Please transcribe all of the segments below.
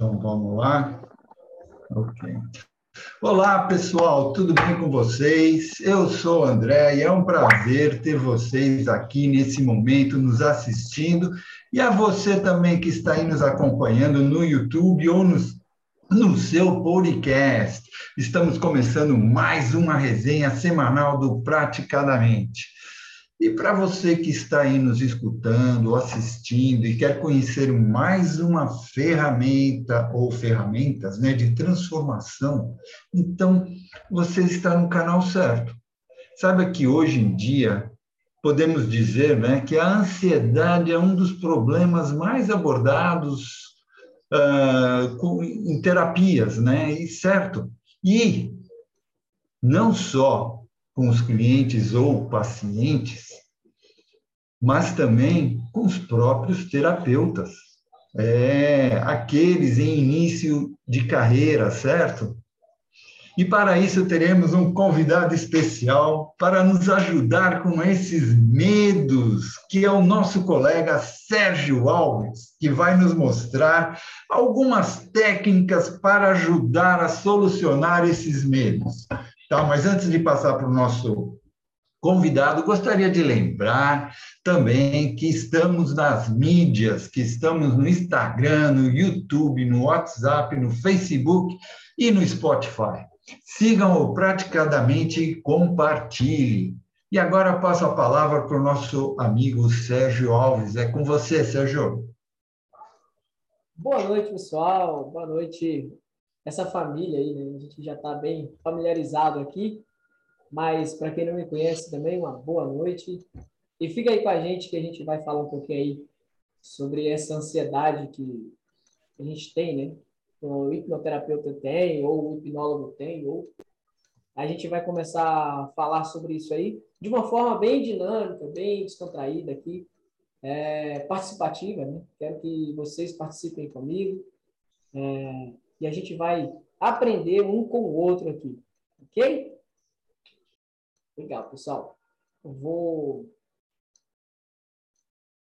Então vamos lá. Ok. Olá, pessoal, tudo bem com vocês? Eu sou o André e é um prazer ter vocês aqui nesse momento nos assistindo e a você também que está aí nos acompanhando no YouTube ou no, no seu podcast. Estamos começando mais uma resenha semanal do Praticadamente. E para você que está aí nos escutando, assistindo e quer conhecer mais uma ferramenta ou ferramentas né, de transformação, então você está no canal certo. Saiba que hoje em dia podemos dizer né, que a ansiedade é um dos problemas mais abordados uh, com, em terapias, né? E certo. E não só com os clientes ou pacientes, mas também com os próprios terapeutas, é, aqueles em início de carreira, certo? E para isso teremos um convidado especial para nos ajudar com esses medos, que é o nosso colega Sérgio Alves, que vai nos mostrar algumas técnicas para ajudar a solucionar esses medos. Tá? Mas antes de passar para o nosso convidado, gostaria de lembrar também que estamos nas mídias, que estamos no Instagram, no YouTube, no WhatsApp, no Facebook e no Spotify. Sigam-o praticadamente e compartilhe. E agora passo a palavra para o nosso amigo Sérgio Alves. É com você, Sérgio. Boa noite, pessoal. Boa noite, essa família aí, né? A gente já está bem familiarizado aqui, mas para quem não me conhece também, uma boa noite. E fica aí com a gente que a gente vai falar um pouquinho aí sobre essa ansiedade que a gente tem, né? O hipnoterapeuta tem, ou o hipnólogo tem, ou a gente vai começar a falar sobre isso aí de uma forma bem dinâmica, bem descontraída aqui, é, participativa, né? Quero que vocês participem comigo. É, e a gente vai aprender um com o outro aqui, ok? Legal, pessoal. Eu vou,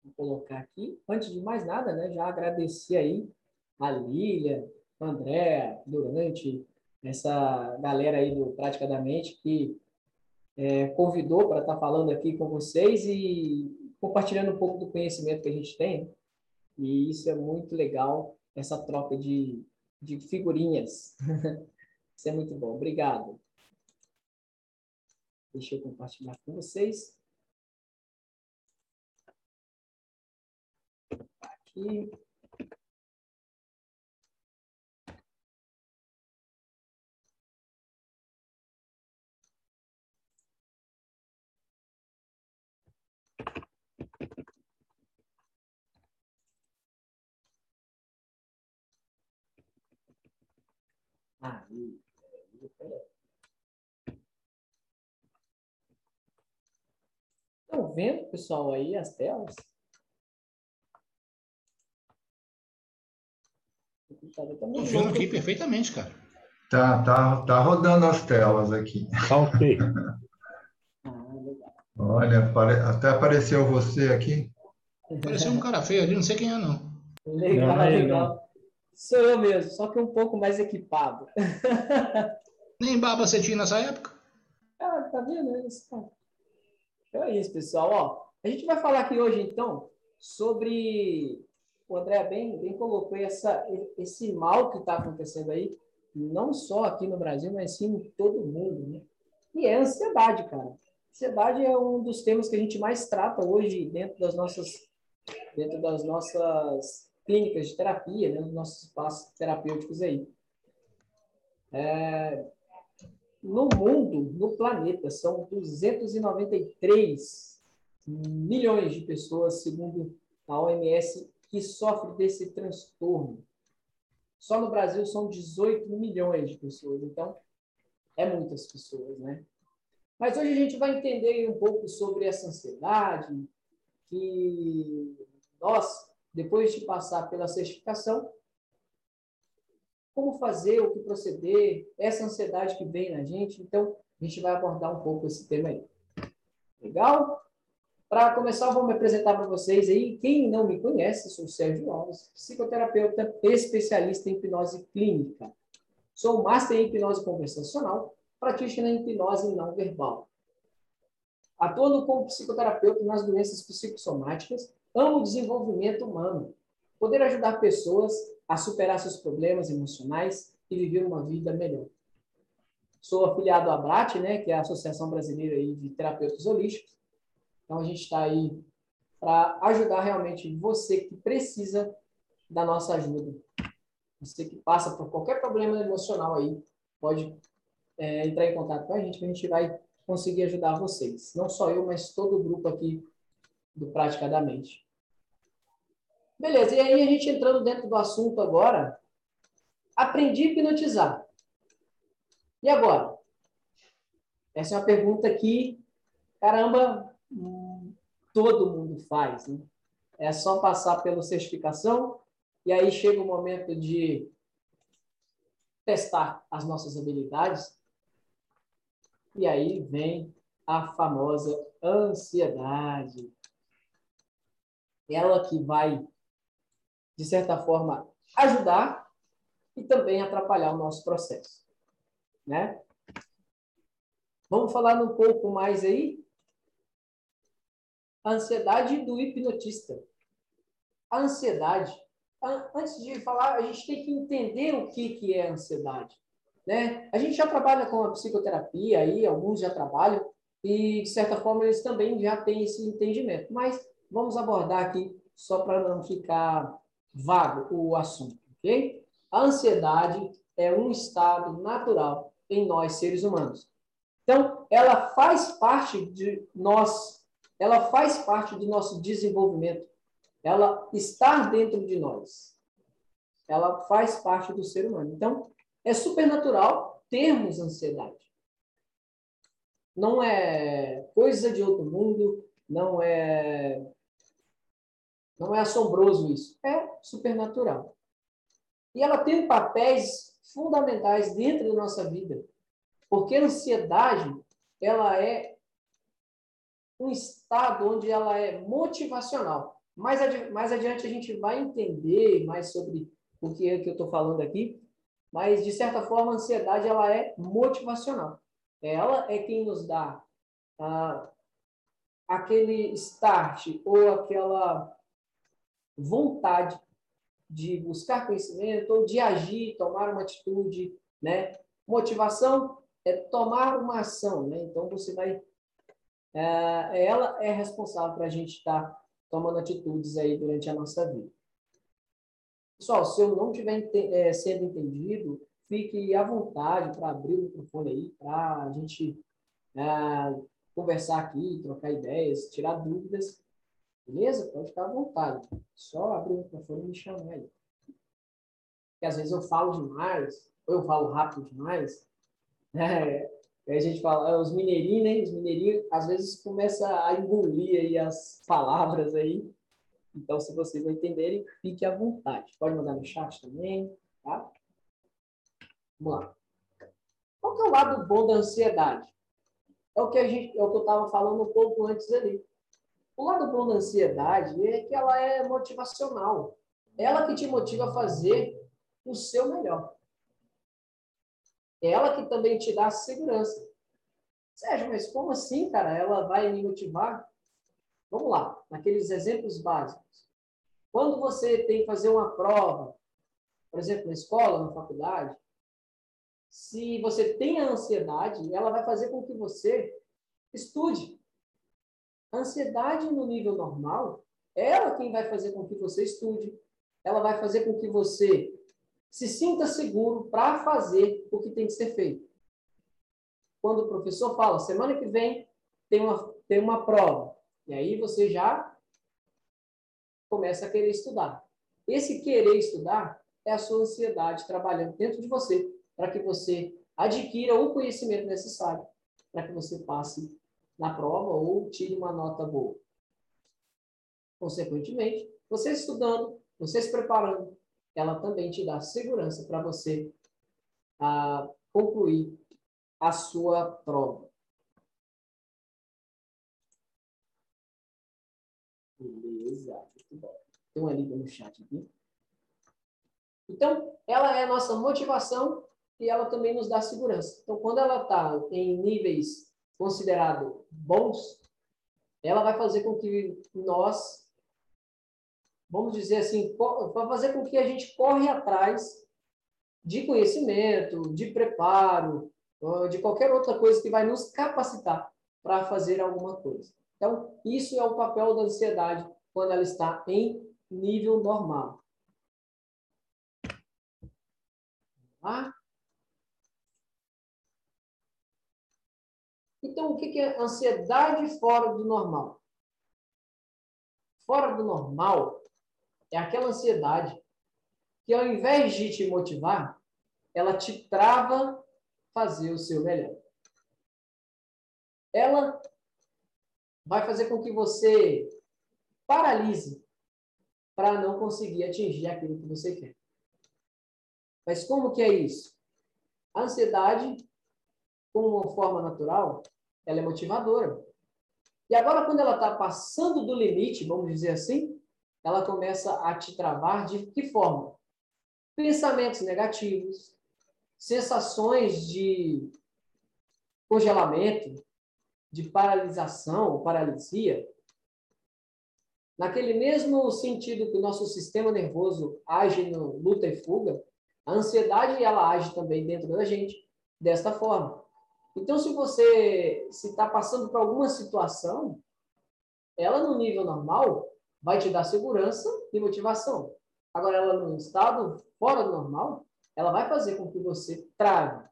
vou colocar aqui. Antes de mais nada, né, já agradecer aí a Lília, a André, Durante, essa galera aí do Prática da Mente que é, convidou para estar tá falando aqui com vocês e compartilhando um pouco do conhecimento que a gente tem. E isso é muito legal, essa troca de, de figurinhas. Isso é muito bom. Obrigado. Deixa eu compartilhar com vocês. Aqui. Aí, Estão vendo, pessoal, aí as telas? Estou vendo aqui perfeitamente, cara. Tá, tá, tá rodando as telas aqui. Tá ok. Olha, até apareceu você aqui. Apareceu um cara feio ali, não sei quem é, não. Legal, não, legal. Sou eu mesmo, só que um pouco mais equipado. Nem barba você tinha nessa época? Ah, tá vendo? É isso, Então é isso, pessoal. Ó, a gente vai falar aqui hoje, então, sobre. O André bem, bem colocou essa, esse mal que está acontecendo aí, não só aqui no Brasil, mas sim em todo o mundo, né? E é a ansiedade, cara. Ansiedade é um dos temas que a gente mais trata hoje dentro das nossas, dentro das nossas clínicas de terapia, né, nos nossos espaços terapêuticos aí. É, no mundo, no planeta, são 293 milhões de pessoas, segundo a OMS, que sofrem desse transtorno. Só no Brasil são 18 milhões de pessoas, então é muitas pessoas, né? Mas hoje a gente vai entender um pouco sobre essa ansiedade, que nós depois de passar pela certificação, como fazer, o que proceder, essa ansiedade que vem na gente. Então, a gente vai abordar um pouco esse tema aí. Legal? Para começar, vou me apresentar para vocês aí. Quem não me conhece, sou o Sérgio Alves, psicoterapeuta especialista em hipnose clínica. Sou master em hipnose conversacional, practitioner em hipnose não verbal. Atuando como psicoterapeuta nas doenças psicossomáticas, amo o desenvolvimento humano, poder ajudar pessoas a superar seus problemas emocionais e viver uma vida melhor. Sou afiliado à ABRAT, né, que é a Associação Brasileira de Terapeutas Holísticos. Então, a gente está aí para ajudar realmente você que precisa da nossa ajuda. Você que passa por qualquer problema emocional aí, pode é, entrar em contato com a gente, que a gente vai conseguir ajudar vocês. Não só eu, mas todo o grupo aqui do Praticadamente. Beleza, e aí a gente entrando dentro do assunto agora, aprendi a hipnotizar. E agora? Essa é uma pergunta que, caramba, todo mundo faz. Né? É só passar pela certificação e aí chega o momento de testar as nossas habilidades e aí vem a famosa ansiedade. Ela que vai, de certa forma, ajudar e também atrapalhar o nosso processo. Né? Vamos falar um pouco mais aí? A ansiedade do hipnotista. A ansiedade, antes de falar, a gente tem que entender o que, que é ansiedade. Né? A gente já trabalha com a psicoterapia aí, alguns já trabalham, e de certa forma eles também já têm esse entendimento. Mas vamos abordar aqui só para não ficar vago o assunto, ok? A ansiedade é um estado natural em nós seres humanos. Então, ela faz parte de nós, ela faz parte do nosso desenvolvimento. Ela está dentro de nós. Ela faz parte do ser humano. Então, é supernatural termos ansiedade. Não é coisa de outro mundo, não é não é assombroso isso, é supernatural. E ela tem papéis fundamentais dentro da nossa vida, porque a ansiedade ela é um estado onde ela é motivacional. Mais, adi mais adiante a gente vai entender mais sobre o que é que eu estou falando aqui, mas de certa forma a ansiedade ela é motivacional. Ela é quem nos dá ah, aquele start ou aquela vontade de buscar conhecimento ou de agir, tomar uma atitude, né? Motivação é tomar uma ação, né? Então você vai, é, ela é responsável para a gente estar tá tomando atitudes aí durante a nossa vida. Pessoal, se eu não estiver é, sendo entendido, fique à vontade para abrir o microfone aí, para a gente é, conversar aqui, trocar ideias, tirar dúvidas. Beleza? Pode ficar à vontade. Só abrir o microfone e me chamar aí. Porque às vezes eu falo demais, ou eu falo rápido demais. É, aí a gente fala, é, os mineirinhos, né? Os mineirinhos, às vezes, começa a engolir aí as palavras aí. Então, se vocês não entenderem, fique à vontade. Pode mandar no chat também, tá? Vamos lá. Qual que é o lado bom da ansiedade? É o que, a gente, é o que eu estava falando um pouco antes ali. O lado bom da ansiedade é que ela é motivacional. Ela que te motiva a fazer o seu melhor. Ela que também te dá segurança. Sérgio, mas como assim, cara? Ela vai me motivar? Vamos lá, naqueles exemplos básicos. Quando você tem que fazer uma prova, por exemplo, na escola, na faculdade, se você tem a ansiedade, ela vai fazer com que você estude. A ansiedade no nível normal, ela quem vai fazer com que você estude, ela vai fazer com que você se sinta seguro para fazer o que tem que ser feito. Quando o professor fala, semana que vem tem uma, tem uma prova, e aí você já começa a querer estudar. Esse querer estudar é a sua ansiedade trabalhando dentro de você, para que você adquira o conhecimento necessário para que você passe na prova ou tire uma nota boa. Consequentemente, você estudando, você se preparando, ela também te dá segurança para você ah, concluir a sua prova. Beleza, muito bom. Tem uma liga no chat aqui. Então, ela é a nossa motivação e ela também nos dá segurança. Então, quando ela está em níveis considerados bons, ela vai fazer com que nós, vamos dizer assim, vai fazer com que a gente corre atrás de conhecimento, de preparo, de qualquer outra coisa que vai nos capacitar para fazer alguma coisa. Então, isso é o papel da ansiedade quando ela está em nível normal. Tá? Então, o que é ansiedade fora do normal? Fora do normal é aquela ansiedade que, ao invés de te motivar, ela te trava fazer o seu melhor. Ela vai fazer com que você paralise para não conseguir atingir aquilo que você quer. Mas como que é isso? A ansiedade, como uma forma natural, ela é motivadora. E agora, quando ela está passando do limite, vamos dizer assim, ela começa a te travar de que forma? Pensamentos negativos, sensações de congelamento, de paralisação ou paralisia, naquele mesmo sentido que o nosso sistema nervoso age no luta e fuga, a ansiedade ela age também dentro da gente desta forma. Então, se você se está passando por alguma situação, ela no nível normal vai te dar segurança e motivação. Agora, ela no estado fora do normal, ela vai fazer com que você trave.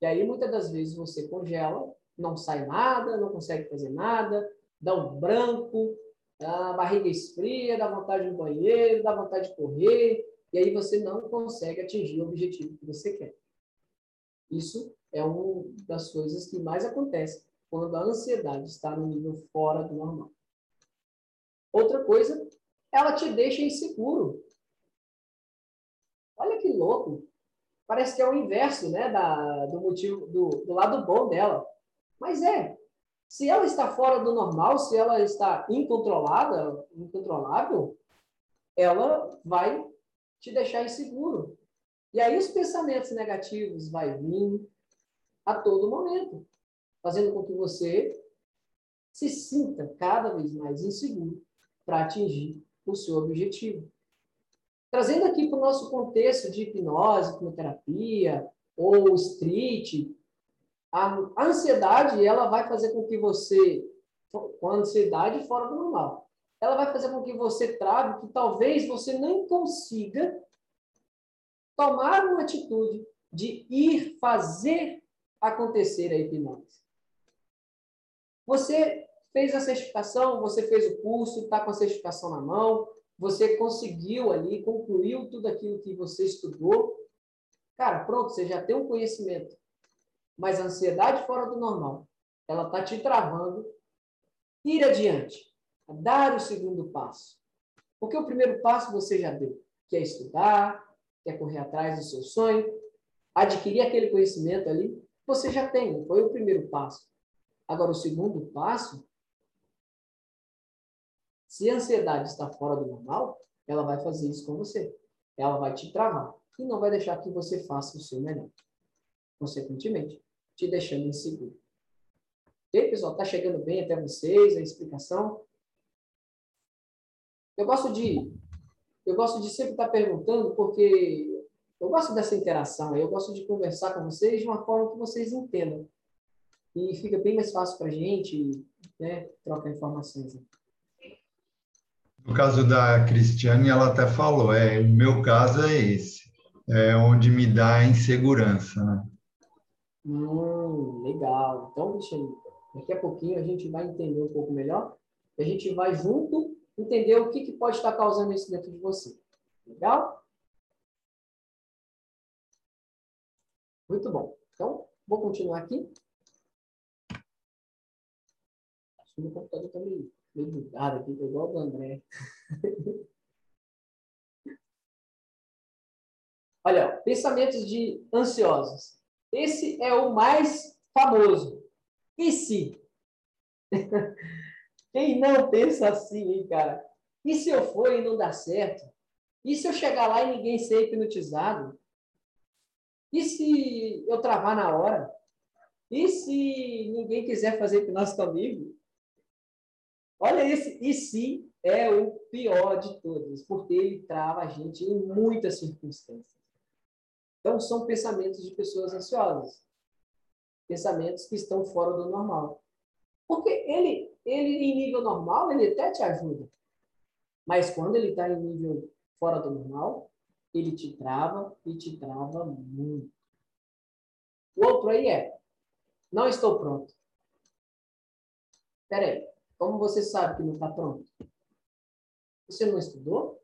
E aí, muitas das vezes, você congela, não sai nada, não consegue fazer nada, dá um branco, a barriga esfria, dá vontade de banheiro, dá vontade de correr, e aí você não consegue atingir o objetivo que você quer. Isso é uma das coisas que mais acontece quando a ansiedade está no nível fora do normal. Outra coisa, ela te deixa inseguro. Olha que louco. Parece que é o inverso, né, da, do motivo do, do lado bom dela. Mas é. Se ela está fora do normal, se ela está incontrolada, incontrolável, ela vai te deixar inseguro. E aí os pensamentos negativos vai vir a todo momento, fazendo com que você se sinta cada vez mais inseguro para atingir o seu objetivo. Trazendo aqui para o nosso contexto de hipnose, hipnoterapia ou street, a ansiedade ela vai fazer com que você, com a ansiedade fora do normal, ela vai fazer com que você trave que talvez você não consiga tomar uma atitude de ir fazer acontecer a hipnose. Você fez a certificação, você fez o curso, está com a certificação na mão, você conseguiu ali, concluiu tudo aquilo que você estudou. Cara, pronto, você já tem um conhecimento. Mas a ansiedade fora do normal, ela está te travando ir adiante, dar o segundo passo. Porque o primeiro passo você já deu, que é estudar, que é correr atrás do seu sonho, adquirir aquele conhecimento ali, você já tem, foi o primeiro passo. Agora, o segundo passo, se a ansiedade está fora do normal, ela vai fazer isso com você. Ela vai te travar e não vai deixar que você faça o seu melhor. Consequentemente, te deixando inseguro. Ok, pessoal? Está chegando bem até vocês a explicação? Eu gosto de eu gosto de sempre estar perguntando porque eu gosto dessa interação, eu gosto de conversar com vocês de uma forma que vocês entendam. E fica bem mais fácil para a gente né, trocar informações. No caso da Cristiane, ela até falou, é, o meu caso é esse, é onde me dá insegurança, né? Hum, legal. Então, Cristiane, daqui a pouquinho a gente vai entender um pouco melhor, a gente vai junto entender o que, que pode estar causando isso dentro de você. Legal? Muito bom. Então, vou continuar aqui. Acho que meu computador está meio, meio bugado aqui, igual o do André. Olha, pensamentos de ansiosos. Esse é o mais famoso. E se? Quem não pensa assim, hein, cara? E se eu for e não dar certo? E se eu chegar lá e ninguém ser hipnotizado? E se eu travar na hora? E se ninguém quiser fazer hipnose comigo? Olha esse e se é o pior de todos, porque ele trava a gente em muitas circunstâncias. Então, são pensamentos de pessoas ansiosas. Pensamentos que estão fora do normal. Porque ele, ele em nível normal, ele até te ajuda. Mas quando ele está em nível fora do normal, ele te trava e te trava muito. O outro aí é, não estou pronto. Espera aí, como você sabe que não está pronto? Você não estudou?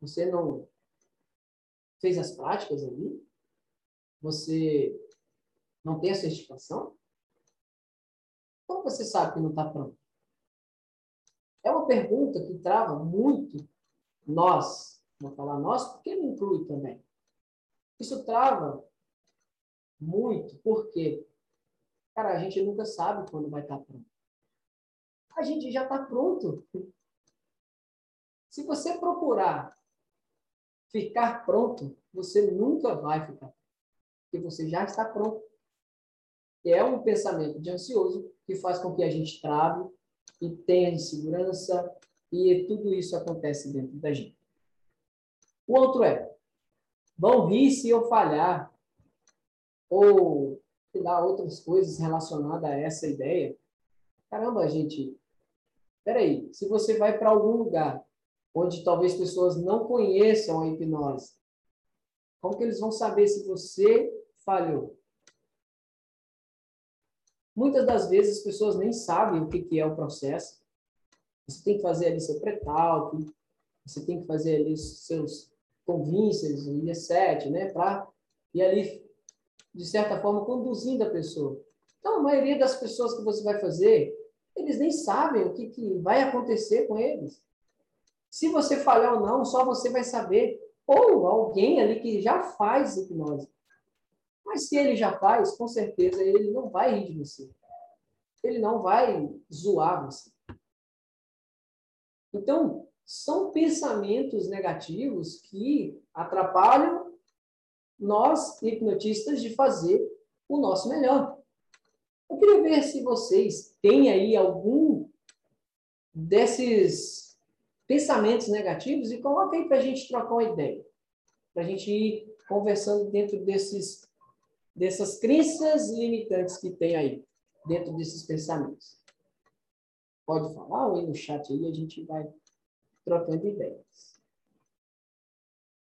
Você não fez as práticas ali? Você não tem a certificação? Como você sabe que não está pronto? É uma pergunta que trava muito nós, vou falar nós, porque me inclui também. Isso trava muito, porque, cara, a gente nunca sabe quando vai estar tá pronto. A gente já está pronto. Se você procurar ficar pronto, você nunca vai ficar porque você já está pronto. É um pensamento de ansioso que faz com que a gente trave e tenha insegurança e tudo isso acontece dentro da gente. O outro é, vão rir se eu falhar ou sei outras coisas relacionadas a essa ideia. Caramba, gente, peraí, se você vai para algum lugar onde talvez pessoas não conheçam a hipnose. Como que eles vão saber se você falhou? Muitas das vezes as pessoas nem sabem o que, que é o processo. Você tem que fazer ali seu pré-talk, você tem que fazer ali seus convincers, o IE7, né? Para ir ali, de certa forma, conduzindo a pessoa. Então, a maioria das pessoas que você vai fazer, eles nem sabem o que, que vai acontecer com eles. Se você falhar ou não, só você vai saber. Ou alguém ali que já faz hipnose. Mas se ele já faz, com certeza ele não vai rir de você. Ele não vai zoar você. Então, são pensamentos negativos que atrapalham nós, hipnotistas, de fazer o nosso melhor. Eu queria ver se vocês têm aí algum desses pensamentos negativos e coloca aí para a gente trocar uma ideia. Para a gente ir conversando dentro desses, dessas crenças limitantes que tem aí, dentro desses pensamentos. Pode falar ou ir no chat aí, a gente vai trocando ideias.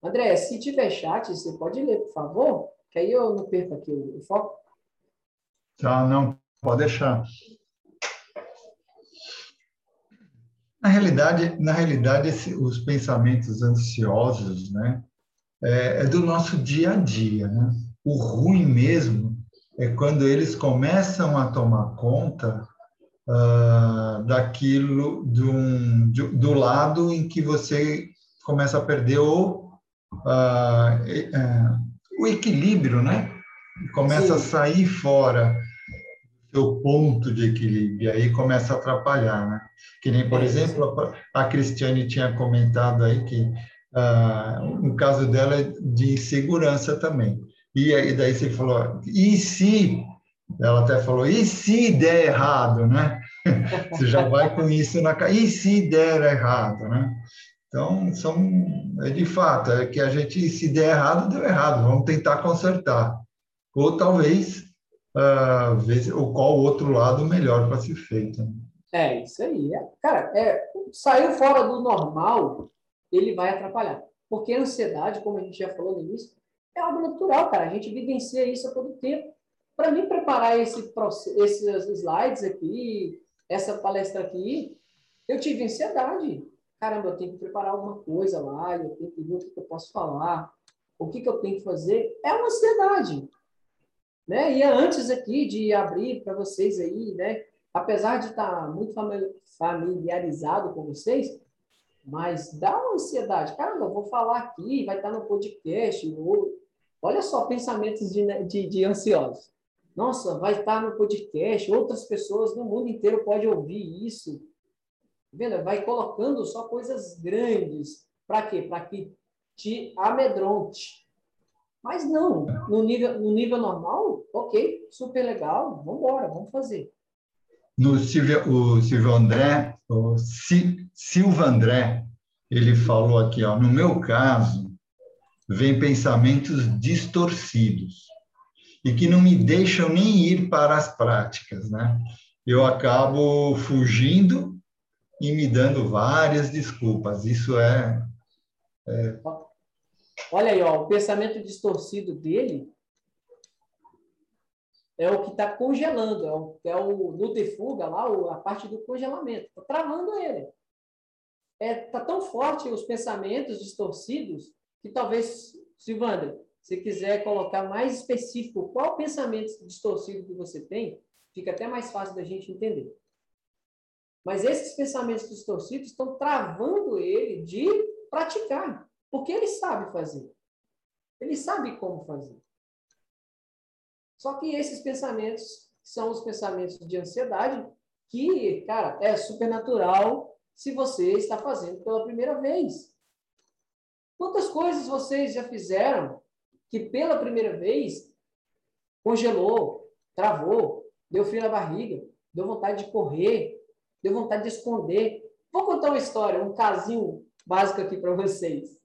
André, se tiver chat, você pode ler, por favor? Que aí eu não perco aqui o, foco. Tá, não, pode deixar. Na realidade, na realidade esse, os pensamentos ansiosos, né, é, é, do nosso dia a dia, né? O ruim mesmo é quando eles começam a tomar conta uh, daquilo do, do, do, lado em que você começa a perder o, uh, o equilíbrio, né? Começa Sim. a sair fora seu ponto de equilíbrio, e aí começa a atrapalhar, né? Que nem, por é exemplo, a Cristiane tinha comentado aí que ah, no caso dela é de insegurança também. E aí daí você falou, e se, ela até falou, e se der errado, né? Você já vai com isso na cara, e se der errado, né? Então, são, é de fato, é que a gente, se der errado, deu errado, vamos tentar consertar. Ou talvez uh, ver o qual outro lado melhor para ser feito. É, isso aí. É, cara, é, saiu fora do normal, ele vai atrapalhar. Porque a ansiedade, como a gente já falou no início, é algo natural, cara. A gente vivencia isso a todo tempo. Para mim preparar esse, esses slides aqui, essa palestra aqui, eu tive ansiedade. Caramba, eu tenho que preparar alguma coisa lá, eu tenho que ver o que eu posso falar, o que, que eu tenho que fazer. É uma ansiedade. Né? E antes aqui de abrir para vocês aí, né? apesar de estar tá muito familiarizado com vocês, mas dá uma ansiedade. Caramba, eu vou falar aqui, vai estar tá no podcast. Ou... Olha só, pensamentos de, de, de ansiosos. Nossa, vai estar no podcast, outras pessoas no mundo inteiro podem ouvir isso. Vendo? Vai colocando só coisas grandes. Para quê? Para que te amedronte. Mas não, no nível, no nível normal, ok, super legal, vamos embora, vamos fazer. No Silvio, o Silvio André, o Silva André, ele falou aqui, ó, no meu caso, vem pensamentos distorcidos e que não me deixam nem ir para as práticas, né? Eu acabo fugindo e me dando várias desculpas. Isso é, é... Olha aí, ó, o pensamento distorcido dele é o que está congelando, é o, é o lá, a parte do congelamento, está travando ele. É, tá tão forte os pensamentos distorcidos que talvez, Silvandra, se quiser colocar mais específico qual pensamento distorcido que você tem, fica até mais fácil da gente entender. Mas esses pensamentos distorcidos estão travando ele de praticar, porque ele sabe fazer. Ele sabe como fazer. Só que esses pensamentos são os pensamentos de ansiedade, que, cara, é supernatural se você está fazendo pela primeira vez. Quantas coisas vocês já fizeram que pela primeira vez congelou, travou, deu frio na barriga, deu vontade de correr, deu vontade de esconder. Vou contar uma história, um casinho básico aqui para vocês.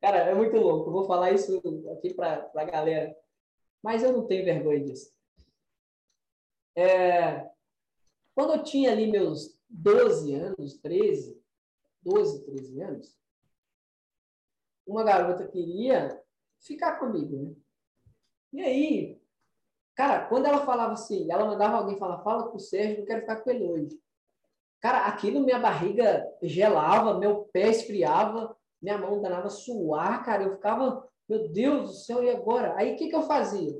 Cara, é muito louco. Eu vou falar isso aqui para a galera. Mas eu não tenho vergonha disso. É, quando eu tinha ali meus 12 anos, 13, 12, 13 anos, uma garota queria ficar comigo, né? E aí, cara, quando ela falava assim, ela mandava alguém falar, fala com o Sérgio, eu quero ficar com ele hoje. Cara, aquilo minha barriga gelava, meu pé esfriava, minha mão danava suar, cara, eu ficava, meu Deus do céu, e agora? Aí o que, que eu fazia?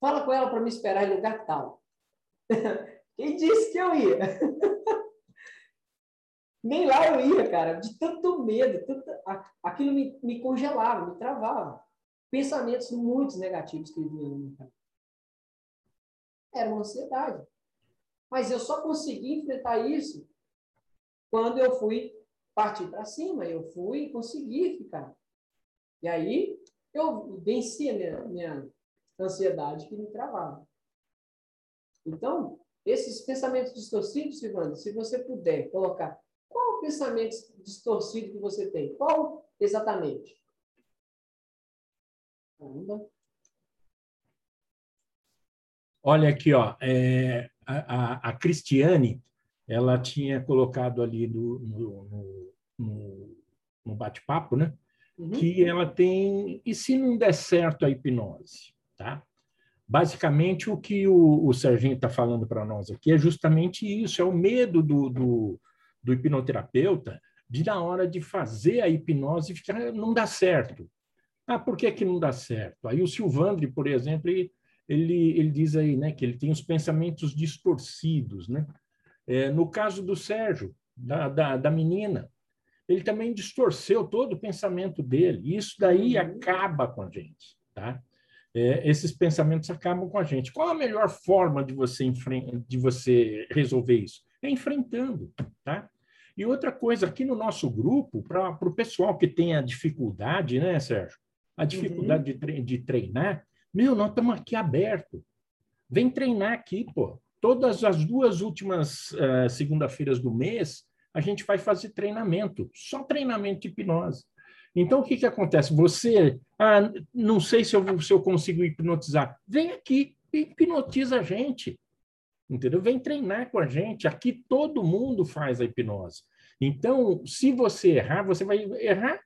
Fala com ela para me esperar em lugar tal. Quem disse que eu ia? Nem lá eu ia, cara, de tanto medo, tanto... aquilo me, me congelava, me travava pensamentos muito negativos que vinham na minha Era uma ansiedade. Mas eu só consegui enfrentar isso quando eu fui partir para cima, eu fui conseguir ficar. E aí eu venci a minha, minha ansiedade que me travava. Então, esses pensamentos distorcidos, Silvana, se você puder colocar qual o pensamento distorcido que você tem? Qual exatamente? Olha aqui, ó, é, a, a, Cristiane, ela tinha colocado ali no, no, no, no bate-papo, né? Uhum. Que ela tem. E se não der certo a hipnose? Tá? Basicamente, o que o, o Serginho está falando para nós aqui é justamente isso: é o medo do, do, do hipnoterapeuta de, na hora de fazer a hipnose, ficar, não dá certo. Ah, por que, que não dá certo? Aí o Silvandre, por exemplo, ele, ele, diz aí né, que ele tem os pensamentos distorcidos. Né? É, no caso do Sérgio, da, da, da, menina, ele também distorceu todo o pensamento dele. E isso daí uhum. acaba com a gente. Tá? É, esses pensamentos acabam com a gente. Qual a melhor forma de você, de você resolver isso? É enfrentando. Tá? E outra coisa, aqui no nosso grupo, para o pessoal que tem a dificuldade, né, Sérgio? a dificuldade uhum. de, de treinar, meu, nós estamos aqui aberto. Vem treinar aqui, pô. Todas as duas últimas uh, segunda-feiras do mês, a gente vai fazer treinamento, só treinamento de hipnose. Então, o que, que acontece? Você, ah, não sei se eu, se eu consigo hipnotizar. Vem aqui, hipnotiza a gente. Entendeu? Vem treinar com a gente. Aqui todo mundo faz a hipnose. Então, se você errar, você vai errar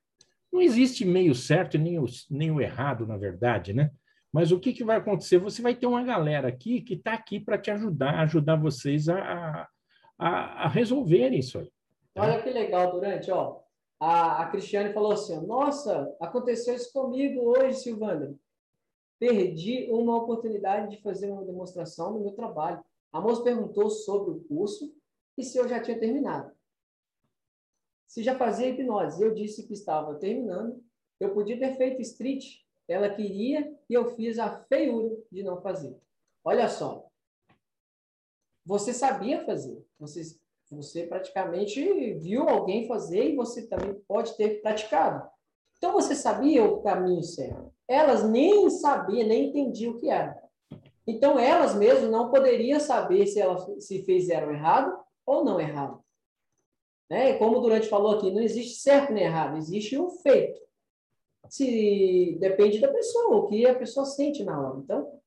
não existe meio certo nem o, nem o errado, na verdade, né? Mas o que, que vai acontecer? Você vai ter uma galera aqui que está aqui para te ajudar, ajudar vocês a, a, a resolverem isso aí. Tá? Olha que legal, Durante, ó. A, a Cristiane falou assim: Nossa, aconteceu isso comigo hoje, Silvana. Perdi uma oportunidade de fazer uma demonstração no meu trabalho. A moça perguntou sobre o curso e se eu já tinha terminado se já fazia hipnose. Eu disse que estava terminando. Eu podia ter feito street, ela queria e eu fiz a feiura de não fazer. olha só. Você sabia fazer. Você, você praticamente viu alguém fazer e você também pode ter praticado. Então você sabia o caminho certo. Elas nem sabiam, nem entendiam o que era. Então elas mesmas não poderiam saber se elas se fizeram errado ou não errado. Né? Como o Durante falou aqui, não existe certo nem errado, existe um feito. Se depende da pessoa, o que a pessoa sente na hora. Então,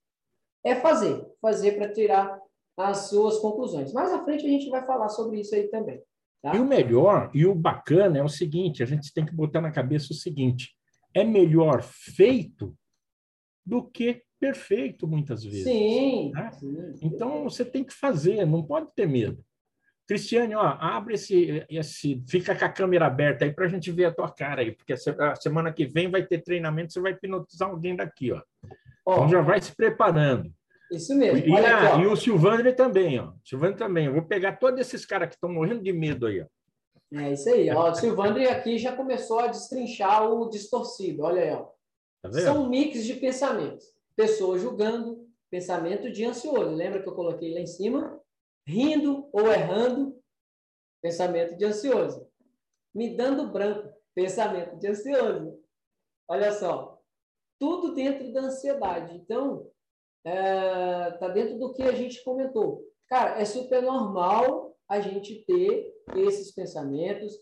é fazer, fazer para tirar as suas conclusões. Mais à frente a gente vai falar sobre isso aí também. Tá? E o melhor e o bacana é o seguinte: a gente tem que botar na cabeça o seguinte: é melhor feito do que perfeito, muitas vezes. Sim, né? sim. Então você tem que fazer, não pode ter medo. Cristiane, ó, abre esse, esse, fica com a câmera aberta aí para a gente ver a tua cara aí, porque a semana que vem vai ter treinamento, você vai hipnotizar alguém daqui, ó. ó então já vai se preparando. Isso mesmo. E, aqui, e o Silvandre também, ó. Silvandre também. Eu vou pegar todos esses caras que estão morrendo de medo aí, ó. É isso aí. Ó, o Silvandre aqui já começou a destrinchar o distorcido. Olha aí, ó. Tá São um mix de pensamentos. Pessoa julgando, pensamento de ansioso. Lembra que eu coloquei lá em cima? Rindo ou errando, pensamento de ansioso. Me dando branco, pensamento de ansioso. Olha só. Tudo dentro da ansiedade. Então, é, tá dentro do que a gente comentou. Cara, é super normal a gente ter esses pensamentos.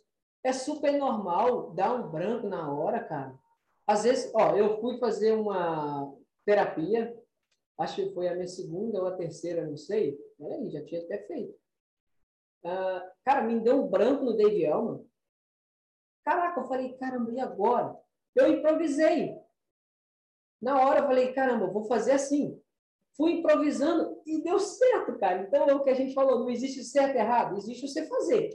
É super normal dar um branco na hora, cara. Às vezes, ó, eu fui fazer uma terapia, acho que foi a minha segunda ou a terceira, não sei. Aí, já tinha até feito. Uh, cara, me deu um branco no Dave Elman. Caraca, eu falei, caramba, e agora? Eu improvisei. Na hora eu falei, caramba, vou fazer assim fui improvisando e deu certo, cara. Então, é o que a gente falou, não existe certo e errado, existe você fazer.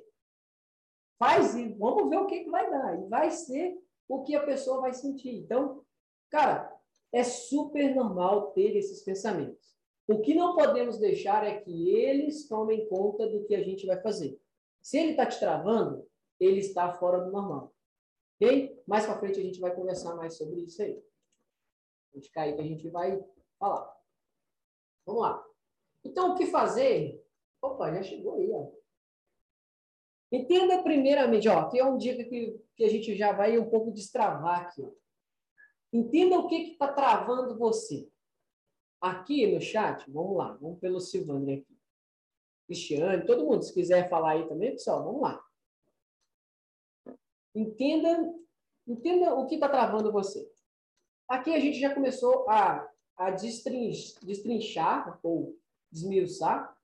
Faz e vamos ver o que, que vai dar. E vai ser o que a pessoa vai sentir. Então, cara, é super normal ter esses pensamentos. O que não podemos deixar é que eles tomem conta do que a gente vai fazer. Se ele está te travando, ele está fora do normal. Ok? Mais para frente a gente vai conversar mais sobre isso aí. A gente cair que a gente vai falar. Vamos lá. Então, o que fazer? Opa, já chegou aí, ó. Entenda primeiramente, ó, é um dica que, que a gente já vai um pouco destravar aqui. Ó. Entenda o que está travando você. Aqui no chat, vamos lá, vamos pelo Silvano aqui. Cristiane, todo mundo, se quiser falar aí também, pessoal, vamos lá. Entenda, entenda o que está travando você. Aqui a gente já começou a a destrinchar ou desmiuçar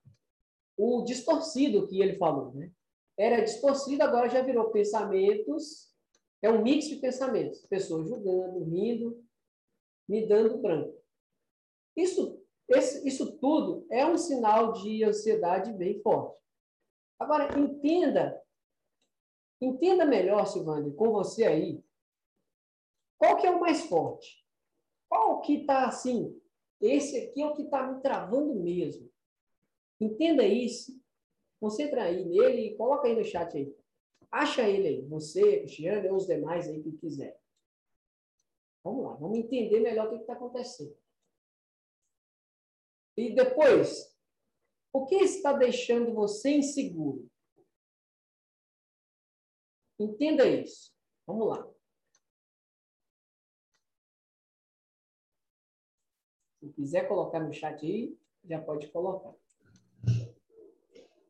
o distorcido que ele falou, né? Era distorcido, agora já virou pensamentos, é um mix de pensamentos, pessoas julgando, rindo, me dando branco. Isso, esse, isso tudo é um sinal de ansiedade bem forte. Agora, entenda, entenda melhor, Silvana, com você aí, qual que é o mais forte? Qual que está assim? Esse aqui é o que está me travando mesmo. Entenda isso. Concentra aí nele e coloca aí no chat aí. Acha ele aí. Você, Cristiano ou os demais aí que quiser. Vamos lá. Vamos entender melhor o que está acontecendo. E depois, o que está deixando você inseguro? Entenda isso. Vamos lá. Se quiser colocar no chat aí, já pode colocar.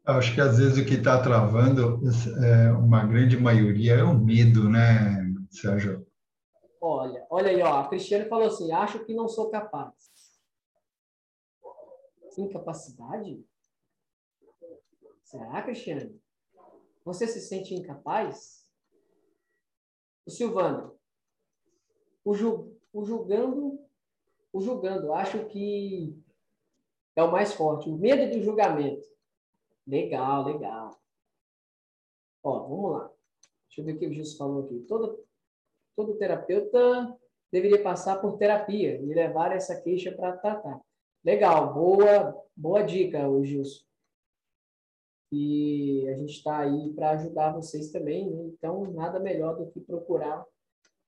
Acho que às vezes o que está travando, é, uma grande maioria, é o medo, né, Sérgio? Olha, olha aí, ó, a Cristiane falou assim: acho que não sou capaz. Incapacidade? Será, Cristiane? Você se sente incapaz? O Silvano, o, ju, o julgando o julgando. Acho que é o mais forte. O medo do julgamento. Legal, legal. Ó, vamos lá. Deixa eu ver o que o Gilson falou aqui. Todo, todo terapeuta deveria passar por terapia e levar essa queixa para tratar. Legal, boa, boa dica, o Gilson. E a gente está aí para ajudar vocês também, né? então nada melhor do que procurar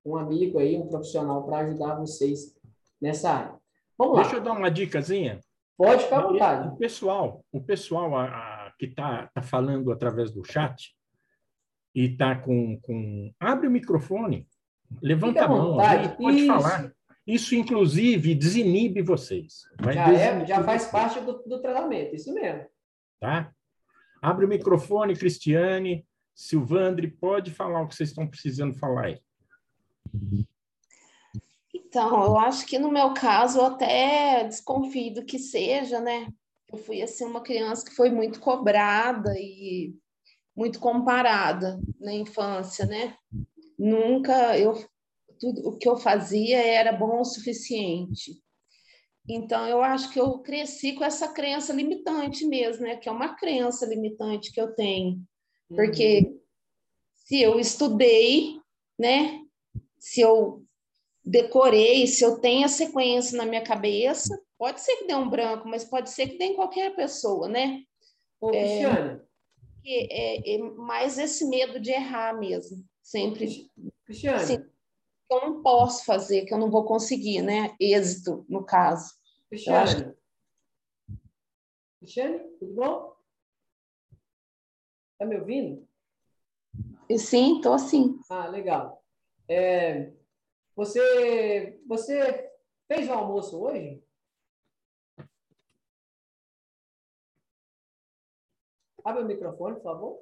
um amigo aí, um profissional para ajudar vocês nessa área. Vamos lá. Deixa eu dar uma dicasinha. Pode ficar à vontade. O pessoal, o pessoal a, a, que está tá falando através do chat e está com, com. Abre o microfone, levanta a mão, a pode Isso. falar. Isso, inclusive, desinibe vocês. Já, é, já faz parte do, do tratamento, isso mesmo. Tá? Abre o microfone, Cristiane. Silvandre, pode falar o que vocês estão precisando falar aí. Então, eu acho que no meu caso, eu até desconfio do que seja, né? Eu fui assim uma criança que foi muito cobrada e muito comparada na infância, né? Nunca eu tudo o que eu fazia era bom o suficiente. Então eu acho que eu cresci com essa crença limitante mesmo, né? Que é uma crença limitante que eu tenho, porque uhum. se eu estudei, né? Se eu decorei, se eu tenho a sequência na minha cabeça, pode ser que dê um branco, mas pode ser que dê em qualquer pessoa, né? Ô, Cristiane. É, é, é, mais esse medo de errar mesmo, sempre. Cristiane. Assim, eu não posso fazer, que eu não vou conseguir, né? Êxito, no caso. Cristiane. Acho... Cristiane, tudo bom? Tá me ouvindo? Sim, estou sim. Ah, legal. É, você, você fez o almoço hoje? Abre o microfone, por favor.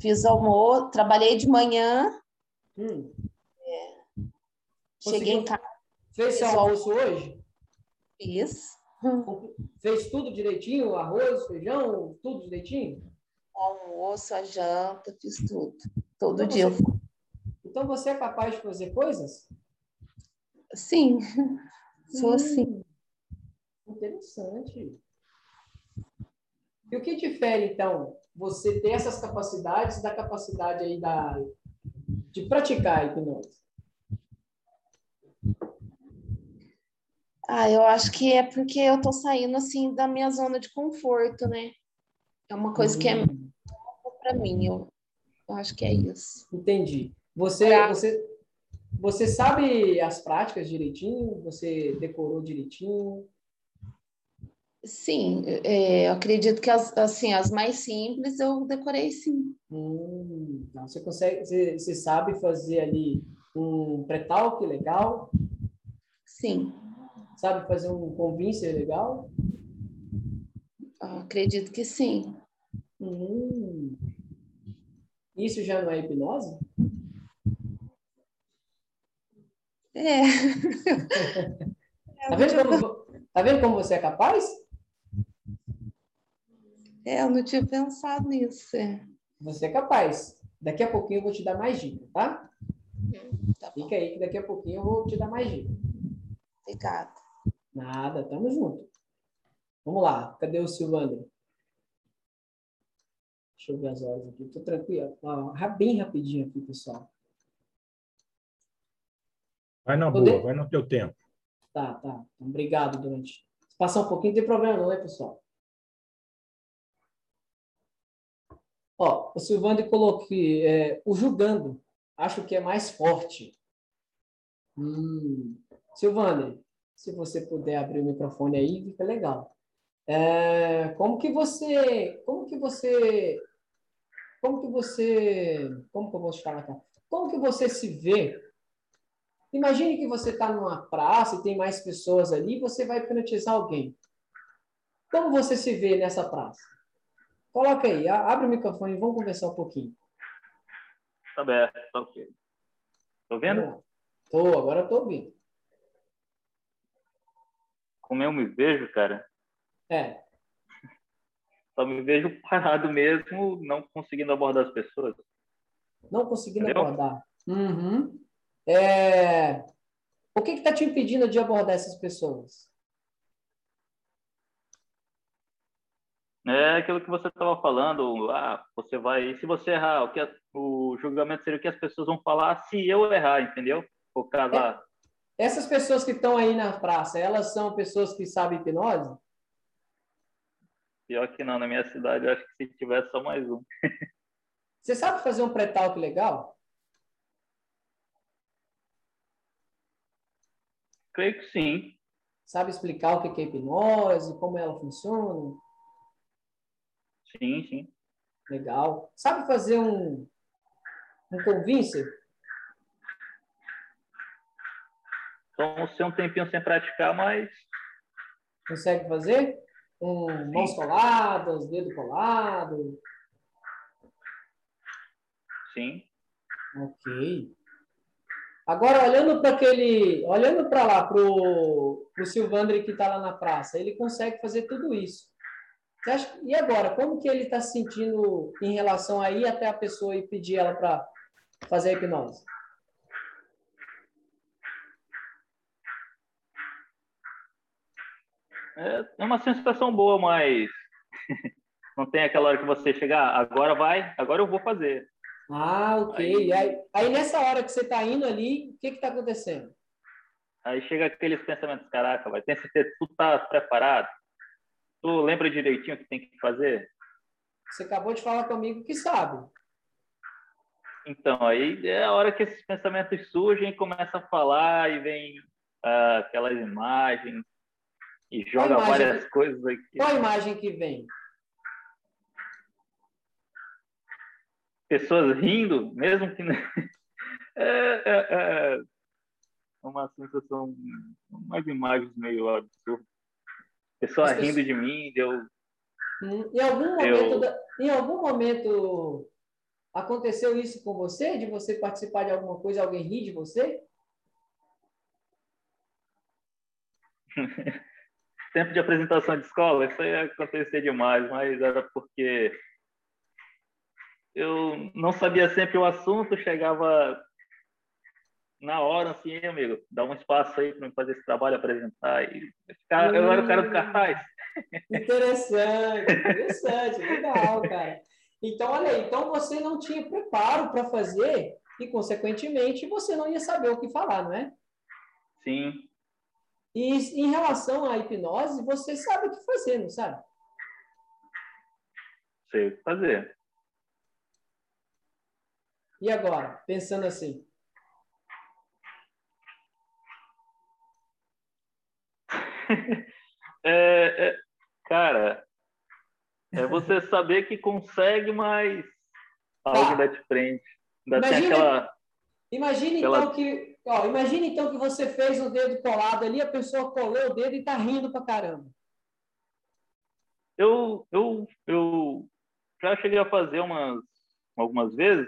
Fiz almoço, trabalhei de manhã. Hum. É. Cheguei em casa. Fez seu almoço hoje? Fiz. Fez tudo direitinho? Arroz, feijão, tudo direitinho? almoço, a janta, fiz tudo. Todo então dia você... então você é capaz de fazer coisas? Sim, sou hum, sim. Interessante. E o que difere, então, você ter essas capacidades da capacidade aí da, de praticar a hipnose? Ah, eu acho que é porque eu tô saindo assim da minha zona de conforto, né? É uma coisa que é hum. para mim, eu, eu acho que é isso. Entendi. Você, você, você sabe as práticas direitinho? Você decorou direitinho? Sim, é, eu acredito que as, assim, as mais simples eu decorei sim. Hum, então você consegue, você, você sabe fazer ali um pré-talk legal? Sim. Sabe fazer um convincer legal? Eu acredito que sim. Hum. Isso já não é hipnose? É. tá, vendo como, tá vendo como você é capaz? É, eu não tinha pensado nisso. É. Você é capaz. Daqui a pouquinho eu vou te dar mais dicas, tá? tá Fica aí que daqui a pouquinho eu vou te dar mais dicas. Obrigada. Nada, tamo junto. Vamos lá, cadê o Silvandro? Deixa eu ver as horas aqui. Tô tranquilo. bem rapidinho aqui, pessoal. Vai na boa, vai no teu tempo. Tá, tá. Então, obrigado, durante. Se passar um pouquinho, não tem problema não, né, pessoal? Ó, o Silvandro colocou é, o julgando, acho que é mais forte. Hum. Se você puder abrir o microfone aí, fica legal. É, como que você, como que você, como que você, como que eu vou falar? Como que você se vê Imagine que você está numa praça e tem mais pessoas ali, você vai hipnotizar alguém. Como você se vê nessa praça? Coloca aí, abre o microfone e vamos conversar um pouquinho. Tá bem, tá ok. Tô vendo? Tô, agora tô ouvindo. Como eu me vejo, cara? É. Só me vejo parado mesmo, não conseguindo abordar as pessoas. Não conseguindo Entendeu? abordar. Uhum. É... O que está te impedindo de abordar essas pessoas? É aquilo que você estava falando. Ah, você vai. Se você errar, o, que o julgamento seria o que as pessoas vão falar se eu errar, entendeu? O casar. É. Essas pessoas que estão aí na praça, elas são pessoas que sabem hipnose? Pior que não, na minha cidade, eu acho que se tivesse só mais um. Você sabe fazer um pré-talk legal? Creio que sim. Sabe explicar o que é hipnose, como ela funciona? Sim, sim. Legal. Sabe fazer um, um convincer? Então, ser um tempinho sem praticar, mas. Consegue fazer? Com um, mãos coladas, dedo colado? Sim. Ok. Agora, olhando para aquele. Olhando para lá, para o Silvandre que está lá na praça, ele consegue fazer tudo isso. E agora, como que ele está se sentindo em relação aí até a pessoa e pedir ela para fazer a hipnose? É, é uma sensação boa, mas não tem aquela hora que você chegar, ah, agora vai, agora eu vou fazer. Ah, ok. Aí, aí, aí nessa hora que você está indo ali, o que está acontecendo? Aí chega aqueles pensamentos, caraca, vai, tem certeza que tu tá preparado? Tu lembra direitinho o que tem que fazer? Você acabou de falar comigo que sabe. Então, aí é a hora que esses pensamentos surgem, começa a falar e vem ah, aquelas imagens e joga imagem, várias coisas aqui. Qual a imagem que vem? Pessoas rindo, mesmo que. é, é, é uma sensação, umas imagens meio absurdas. Pessoa rindo de mim, deu. Em algum momento, da, em algum momento aconteceu isso com você, de você participar de alguma coisa, alguém rir de você? tempo de apresentação de escola, isso ia acontecer demais, mas era porque eu não sabia sempre o assunto, chegava na hora, assim, amigo, dá um espaço aí para fazer esse trabalho, apresentar. E eu era o cara do cartaz. Interessante, interessante, legal, cara. Então, olha aí, então você não tinha preparo para fazer e, consequentemente, você não ia saber o que falar, não é? Sim. E em relação à hipnose, você sabe o que fazer, não sabe? Sei o que fazer. E agora, pensando assim? é, é, cara, é você saber que consegue, mas algo tá. ainda te prende. Ainda imagine, tem aquela. Aquela... então que. Ó, imagine então que você fez o dedo colado ali, a pessoa colou o dedo e tá rindo pra caramba. Eu, eu, eu já cheguei a fazer umas, algumas vezes,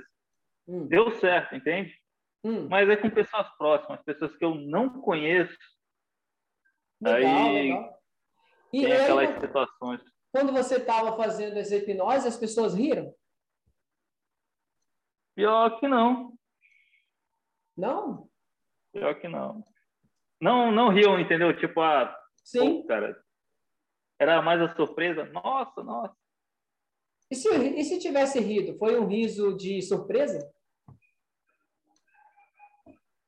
hum. deu certo, entende? Hum. Mas é com pessoas próximas, pessoas que eu não conheço. Legal, aí legal. E tem aí, aquelas situações. Quando você estava fazendo essa hipnose, as pessoas riram? Pior que não. Não? Pior que não. Não, não riam, entendeu? Tipo, ah, Sim. Pô, cara. Era mais a surpresa. Nossa, nossa. E se, e se tivesse rido? Foi um riso de surpresa?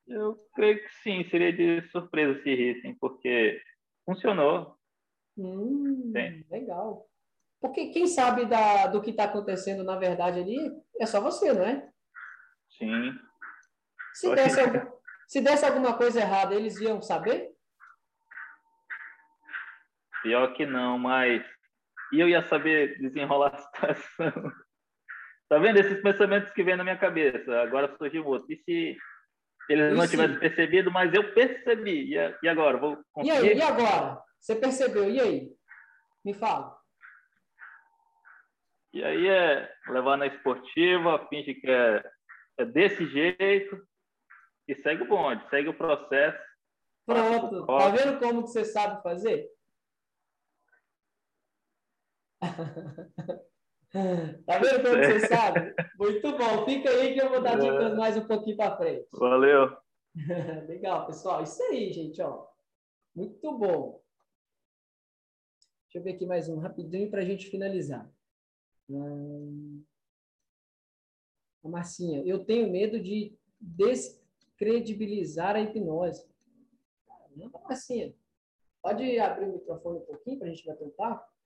Eu creio que sim, seria de surpresa se rissem, porque funcionou. Hum, legal. Porque quem sabe da, do que está acontecendo na verdade ali é só você, não é? Sim. Se desse, algum, se desse alguma coisa errada, eles iam saber? Pior que não, mas e eu ia saber desenrolar a situação. Tá vendo esses pensamentos que vêm na minha cabeça? Agora surgiu outro. E se eles não tivessem percebido, mas eu percebi. E agora? Vou? E aí? E agora? Você percebeu? E aí? Me fala. E aí é levar na esportiva, finge que é, é desse jeito e segue o bonde, segue o processo. Pronto. Tá vendo como que você sabe fazer? Tá vendo como você sabe? Muito bom. Fica aí que eu vou dar dicas mais um pouquinho para frente. Valeu. Legal, pessoal. Isso aí, gente, ó. Muito bom. Deixa eu ver aqui mais um rapidinho para a gente finalizar. Hum... A Marcinha, eu tenho medo de descredibilizar a hipnose. Caramba, Marcinha. Pode abrir o microfone um pouquinho para a gente bater um papo?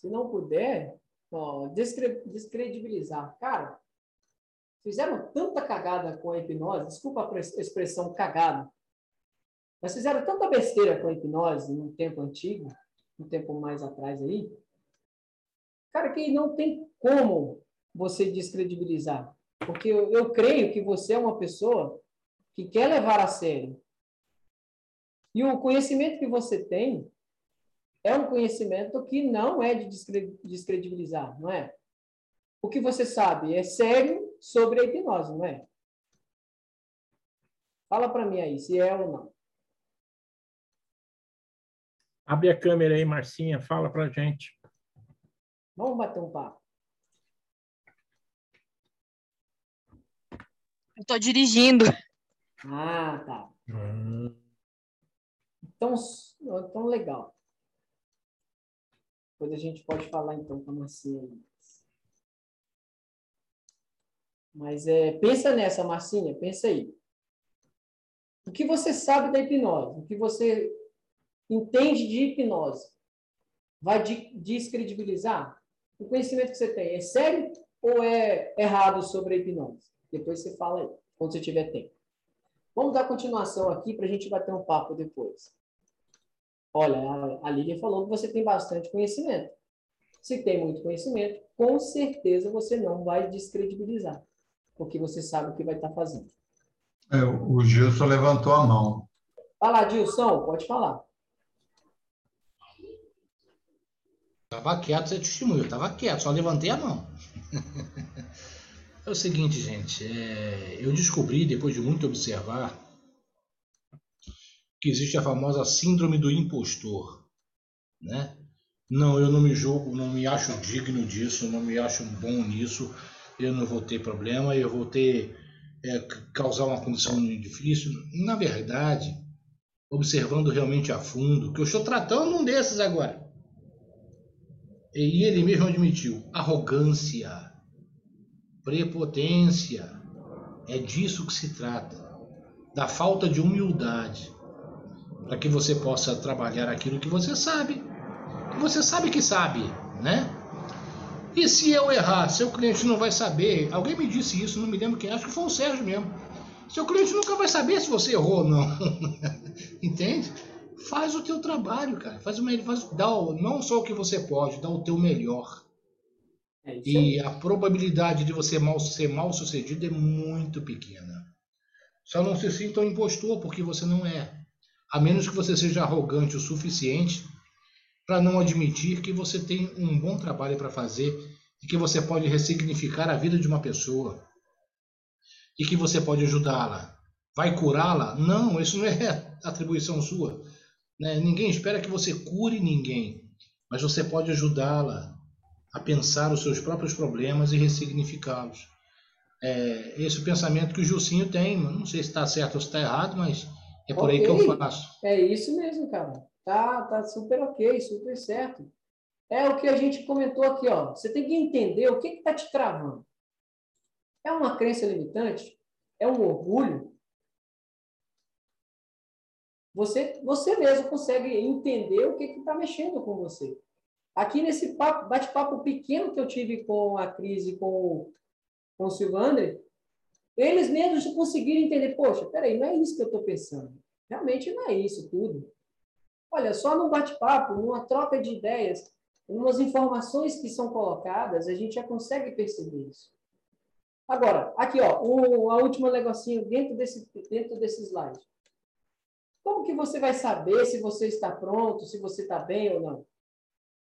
Se não puder, Ó, descredibilizar. Cara, fizeram tanta cagada com a hipnose, desculpa a expressão cagada, mas fizeram tanta besteira com a hipnose no tempo antigo, um tempo mais atrás aí, cara, que não tem como você descredibilizar. Porque eu, eu creio que você é uma pessoa que quer levar a sério. E o conhecimento que você tem é um conhecimento que não é de descredibilizar, não é? O que você sabe é sério sobre a hipnose, não é? Fala para mim aí, se é ou não. Abre a câmera aí, Marcinha, fala para gente. Vamos bater um papo. Eu estou dirigindo. Ah, tá. Hum. Então, então, legal. Depois a gente pode falar, então, com a Marcinha. Mas é, pensa nessa, Marcinha, pensa aí. O que você sabe da hipnose? O que você entende de hipnose? Vai descredibilizar? O conhecimento que você tem é sério ou é errado sobre a hipnose? Depois você fala aí, quando você tiver tempo. Vamos dar continuação aqui para a gente bater um papo depois. Olha, a Lilian falou que você tem bastante conhecimento. Se tem muito conhecimento, com certeza você não vai descredibilizar, porque você sabe o que vai estar fazendo. É, o Gilson levantou a mão. Fala, Gilson, pode falar. Estava quieto, você testemunho. Estava quieto, só levantei a mão. é o seguinte, gente. É, eu descobri, depois de muito observar, que existe a famosa síndrome do impostor. Né? Não, eu não me julgo, não me acho digno disso, não me acho bom nisso. Eu não vou ter problema, eu vou ter é, causar uma condição difícil. Na verdade, observando realmente a fundo, que eu estou tratando um desses agora e ele mesmo admitiu: arrogância, prepotência. É disso que se trata. Da falta de humildade. Para que você possa trabalhar aquilo que você sabe. Você sabe que sabe, né? E se eu errar, seu cliente não vai saber. Alguém me disse isso, não me lembro quem, acho que foi o Sérgio mesmo. Seu cliente nunca vai saber se você errou ou não. Entende? faz o teu trabalho, cara. Faz o melhor, faz, dá o, não só o que você pode, dá o teu melhor. É e a probabilidade de você mal, ser mal sucedido é muito pequena. Só não se sinta um impostor, porque você não é. A menos que você seja arrogante o suficiente para não admitir que você tem um bom trabalho para fazer e que você pode ressignificar a vida de uma pessoa e que você pode ajudá-la. Vai curá-la? Não, isso não é atribuição sua. Né? Ninguém espera que você cure ninguém, mas você pode ajudá-la a pensar os seus próprios problemas e ressignificá-los. É, esse o pensamento que o Jucinho tem. Não sei se está certo ou se está errado, mas é por okay. aí que eu faço. É isso mesmo, cara. Tá, tá super ok, super certo. É o que a gente comentou aqui, ó. Você tem que entender o que está te travando. É uma crença limitante? É um orgulho? Você, você mesmo consegue entender o que está mexendo com você. Aqui nesse bate-papo pequeno que eu tive com a Cris e com, com o Silvandre, eles mesmos conseguiram entender, poxa, peraí, não é isso que eu estou pensando. Realmente não é isso tudo. Olha, só num bate-papo, numa troca de ideias, umas informações que são colocadas, a gente já consegue perceber isso. Agora, aqui, ó, um, a última negocinho dentro desse, dentro desse slide. Como que você vai saber se você está pronto, se você está bem ou não?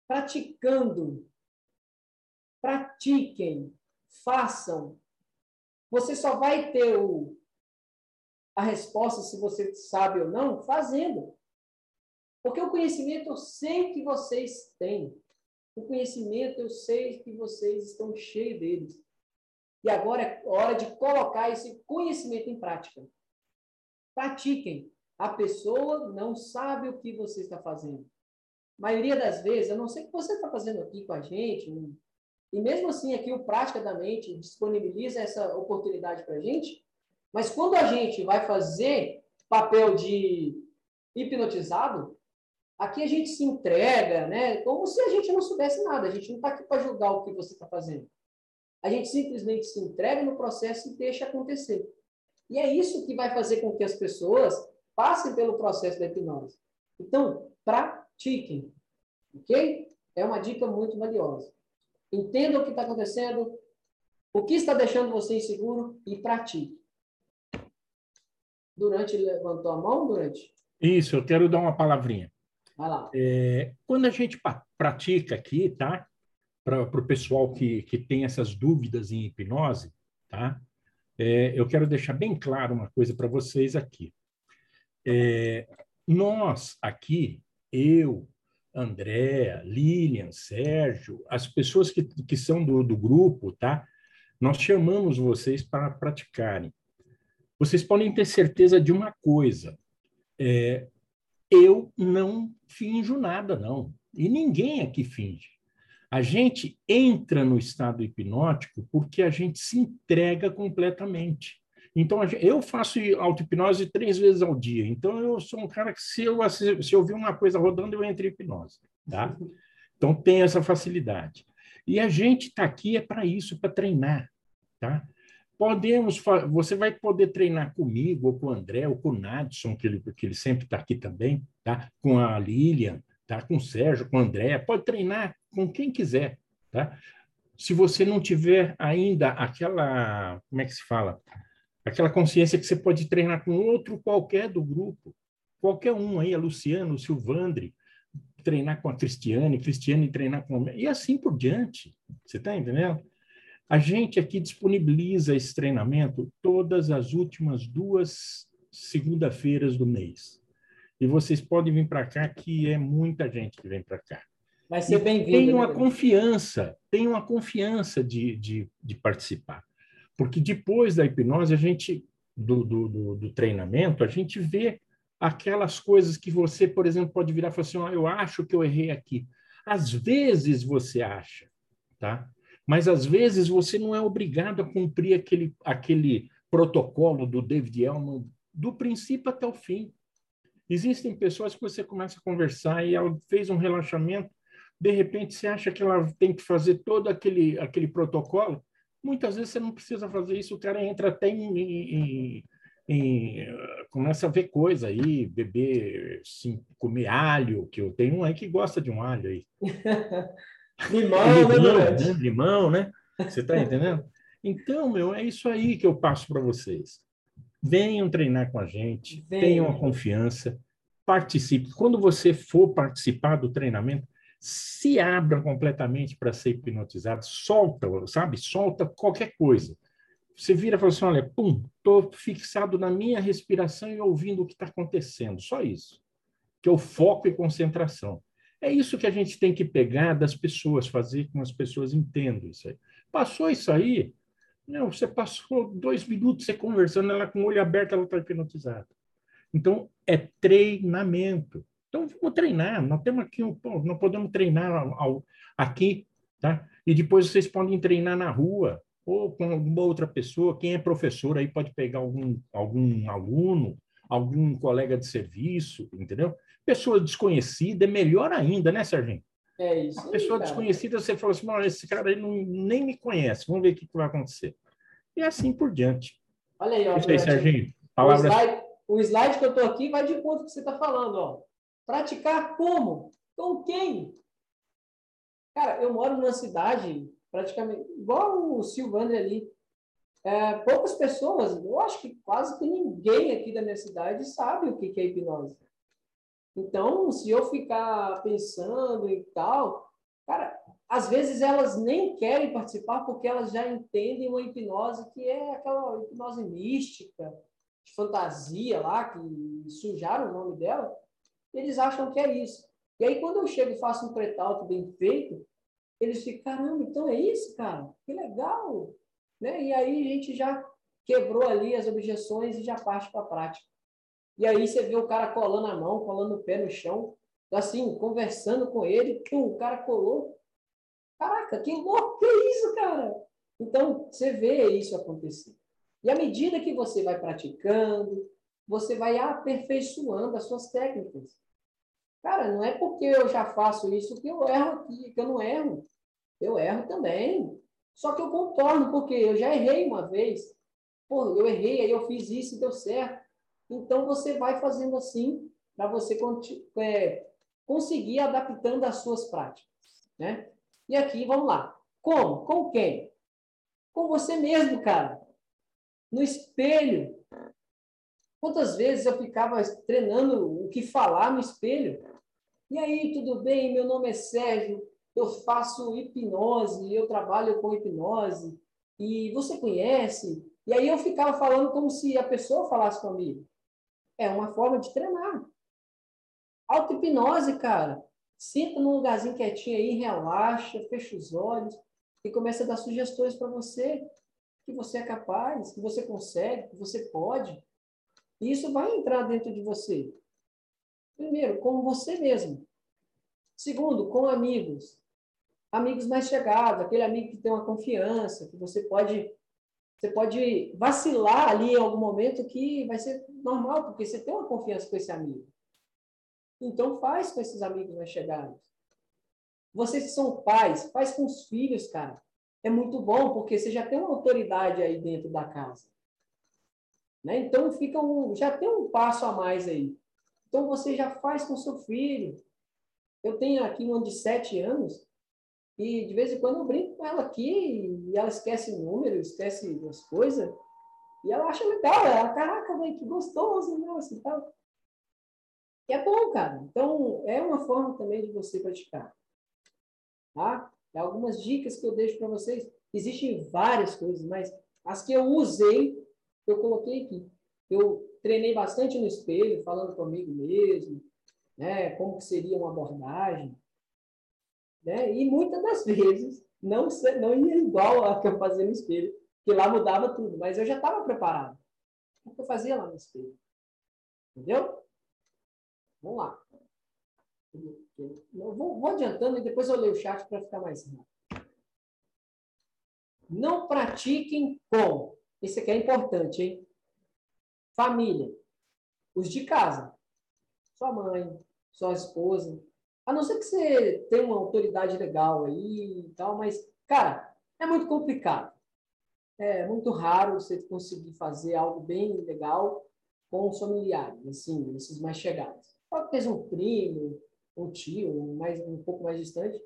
Praticando. Pratiquem. Façam. Você só vai ter o, a resposta se você sabe ou não fazendo. Porque o conhecimento eu sei que vocês têm. O conhecimento eu sei que vocês estão cheios deles. E agora é hora de colocar esse conhecimento em prática. Pratiquem. A pessoa não sabe o que você está fazendo. A maioria das vezes, eu não sei o que você está fazendo aqui com a gente, e mesmo assim aqui o Prática da Mente disponibiliza essa oportunidade para a gente, mas quando a gente vai fazer papel de hipnotizado, Aqui a gente se entrega, né? Como se a gente não soubesse nada. A gente não está aqui para julgar o que você está fazendo. A gente simplesmente se entrega no processo e deixa acontecer. E é isso que vai fazer com que as pessoas passem pelo processo da hipnose. Então, pratiquem, ok? É uma dica muito valiosa. Entenda o que está acontecendo, o que está deixando você inseguro e pratique. Durante levantou a mão, Durante? Isso, eu quero dar uma palavrinha. Vai lá. É, quando a gente pratica aqui, tá? Para o pessoal que, que tem essas dúvidas em hipnose, tá? É, eu quero deixar bem claro uma coisa para vocês aqui. É, nós aqui, eu, Andréa, Lilian, Sérgio, as pessoas que, que são do, do grupo, tá? Nós chamamos vocês para praticarem. Vocês podem ter certeza de uma coisa: é, eu não finjo nada, não. E ninguém aqui finge. A gente entra no estado hipnótico porque a gente se entrega completamente. Então, eu faço auto-hipnose três vezes ao dia. Então, eu sou um cara que, se eu, se eu ouvir uma coisa rodando, eu entro em hipnose. Tá? Então, tem essa facilidade. E a gente está aqui é para isso, para treinar. Tá? Podemos, você vai poder treinar comigo, ou com o André, ou com o Nadson, que ele, que ele sempre está aqui também, tá? com a Lilian, tá? com o Sérgio, com o André, pode treinar com quem quiser. Tá? Se você não tiver ainda aquela, como é que se fala? Aquela consciência que você pode treinar com outro qualquer do grupo, qualquer um aí, a Luciano, o Silvandre, treinar com a Cristiane, Cristiane treinar com... E assim por diante, você está entendendo? A gente aqui disponibiliza esse treinamento todas as últimas duas segunda-feiras do mês. E vocês podem vir para cá, que é muita gente que vem para cá. Vai ser bem-vindo. Tem uma né? confiança, tem uma confiança de, de, de, participar. Porque depois da hipnose, a gente, do, do, do, do treinamento, a gente vê aquelas coisas que você, por exemplo, pode virar e falar assim, oh, eu acho que eu errei aqui. Às vezes você acha, tá? Mas às vezes você não é obrigado a cumprir aquele, aquele protocolo do David Elman do princípio até o fim. Existem pessoas que você começa a conversar e ela fez um relaxamento, de repente você acha que ela tem que fazer todo aquele, aquele protocolo. Muitas vezes você não precisa fazer isso, o cara entra até em, em, em começa a ver coisa aí, beber, sim, comer alho, que eu tenho um aí que gosta de um alho aí. Limão, né, limão, né? Limão, né? Você está entendendo? Então, meu, é isso aí que eu passo para vocês. Venham treinar com a gente, Venha. tenham a confiança, participe. Quando você for participar do treinamento, se abra completamente para ser hipnotizado, solta, sabe? Solta qualquer coisa. Você vira e fala assim: olha, pum, estou fixado na minha respiração e ouvindo o que está acontecendo. Só isso. Que é o foco e concentração. É isso que a gente tem que pegar das pessoas, fazer com que as pessoas entendam isso aí. Passou isso aí, não, você passou dois minutos você conversando, ela com o olho aberto, ela está hipnotizada. Então, é treinamento. Então, vamos treinar. Nós temos aqui, nós podemos treinar ao, aqui, tá? E depois vocês podem treinar na rua ou com alguma outra pessoa. Quem é professor aí pode pegar algum, algum aluno, algum colega de serviço, entendeu? Pessoa desconhecida é melhor ainda, né, Serginho? É isso. Pessoa desconhecida, você fala assim, esse cara aí não, nem me conhece, vamos ver o que, que vai acontecer. E assim por diante. Olha aí, ó. Isso aí, Serginho. Palavras... O, slide, o slide que eu estou aqui vai de conta com o que você está falando, ó. Praticar como? Com quem? Cara, eu moro numa cidade praticamente igual o Silvandre ali. É, poucas pessoas, eu acho que quase que ninguém aqui da minha cidade sabe o que é hipnose. Então, se eu ficar pensando e tal, cara, às vezes elas nem querem participar porque elas já entendem uma hipnose que é aquela hipnose mística, de fantasia lá, que sujaram o nome dela, eles acham que é isso. E aí, quando eu chego e faço um pré-talk bem feito, eles ficam, caramba, então é isso, cara? Que legal! Né? E aí a gente já quebrou ali as objeções e já parte para a prática. E aí você vê o cara colando a mão, colando o pé no chão, assim, conversando com ele, pum, o cara colou. Caraca, que louco, que é isso, cara? Então, você vê isso acontecer. E à medida que você vai praticando, você vai aperfeiçoando as suas técnicas. Cara, não é porque eu já faço isso que eu erro aqui, que eu não erro. Eu erro também. Só que eu contorno, porque eu já errei uma vez. Pô, eu errei, aí eu fiz isso e deu certo. Então, você vai fazendo assim para você é, conseguir adaptando as suas práticas. Né? E aqui, vamos lá. Como? Com quem? Com você mesmo, cara. No espelho. Quantas vezes eu ficava treinando o que falar no espelho? E aí, tudo bem? Meu nome é Sérgio, eu faço hipnose, eu trabalho com hipnose, e você conhece? E aí eu ficava falando como se a pessoa falasse comigo. É uma forma de treinar. Auto-hipnose, cara. Senta num lugarzinho quietinho aí, relaxa, fecha os olhos e começa a dar sugestões para você que você é capaz, que você consegue, que você pode. E isso vai entrar dentro de você. Primeiro, com você mesmo. Segundo, com amigos. Amigos mais chegados, aquele amigo que tem uma confiança, que você pode você pode vacilar ali em algum momento que vai ser normal, porque você tem uma confiança com esse amigo. Então faz com esses amigos mais chegados. Vocês que são pais, faz com os filhos, cara. É muito bom, porque você já tem uma autoridade aí dentro da casa. Né? Então fica um, já tem um passo a mais aí. Então você já faz com seu filho. Eu tenho aqui um de sete anos e de vez em quando eu brinco com ela aqui e ela esquece o número, esquece as coisas. E ela acha legal, ela, caraca, mãe, que gostoso, nossa, e tal. E é bom, cara. Então, é uma forma também de você praticar. Tá? É algumas dicas que eu deixo para vocês. Existem várias coisas, mas as que eu usei, eu coloquei aqui. Eu treinei bastante no espelho, falando comigo mesmo, né, como que seria uma abordagem, né? E muitas das vezes não não ia igual a que eu fazia no espelho, que lá mudava tudo, mas eu já estava preparado. O que eu fazia lá no espelho? Entendeu? Vamos lá. Eu vou, vou adiantando e depois eu leio o chat para ficar mais rápido. Não pratiquem com. Isso aqui é importante, hein? Família. Os de casa. Sua mãe, sua esposa. A não ser que você tenha uma autoridade legal aí e tal, mas, cara, é muito complicado. É muito raro você conseguir fazer algo bem legal com os familiares, assim, esses mais chegados. Pode ter um primo, um tio, um, mais, um pouco mais distante,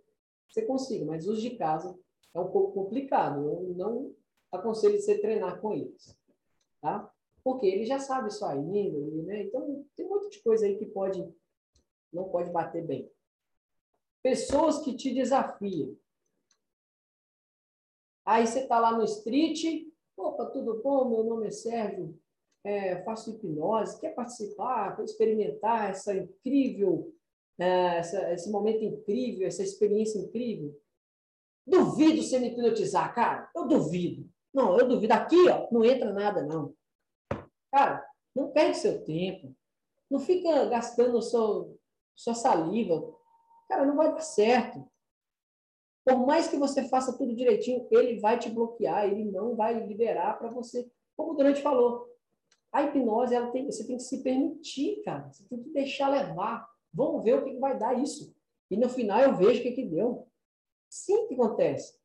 você consiga, mas os de casa é um pouco complicado. Eu não aconselho você treinar com eles, tá? Porque ele já sabe sua índole, né? Então, tem um monte de coisa aí que pode, não pode bater bem. Pessoas que te desafiam. Aí você está lá no street, opa, tudo bom? Meu nome é Sérgio, é, faço hipnose, quer participar, quer experimentar essa incrível, é, essa, esse momento incrível, essa experiência incrível? Duvido você me hipnotizar, cara. Eu duvido. Não, eu duvido. Aqui, ó, não entra nada, não. Cara, não perde seu tempo. Não fica gastando seu, sua saliva. Cara, não vai dar certo. Por mais que você faça tudo direitinho, ele vai te bloquear, ele não vai liberar para você. Como o Durante falou, a hipnose, ela tem, você tem que se permitir, cara. Você tem que deixar levar. Vamos ver o que vai dar isso. E no final eu vejo o que, que deu. Sim que acontece.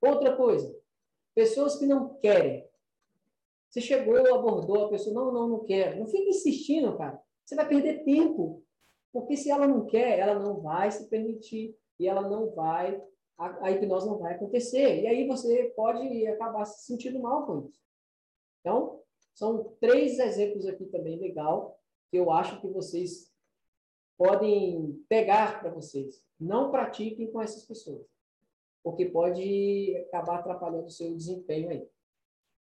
Outra coisa, pessoas que não querem. Você chegou, abordou a pessoa, não, não, não quero. Não fica insistindo, cara. Você vai perder tempo. Porque se ela não quer, ela não vai se permitir e ela não vai, a, a hipnose não vai acontecer. E aí você pode acabar se sentindo mal com isso. Então, são três exemplos aqui também legal que eu acho que vocês podem pegar para vocês. Não pratiquem com essas pessoas, porque pode acabar atrapalhando o seu desempenho aí.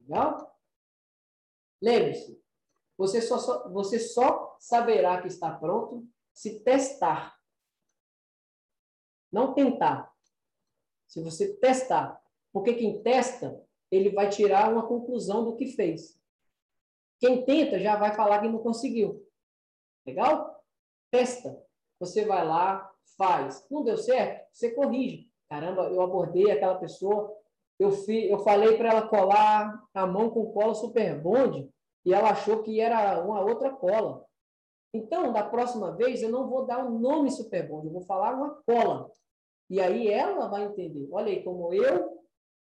Legal? Lembre-se, você só, você só saberá que está pronto se testar. Não tentar. Se você testar. Porque quem testa, ele vai tirar uma conclusão do que fez. Quem tenta já vai falar que não conseguiu. Legal? Testa. Você vai lá, faz. Não deu certo? Você corrige. Caramba, eu abordei aquela pessoa, eu, fi, eu falei para ela colar a mão com cola super bond e ela achou que era uma outra cola. Então, da próxima vez, eu não vou dar o um nome Superbond, eu vou falar uma cola. E aí ela vai entender. Olha aí como eu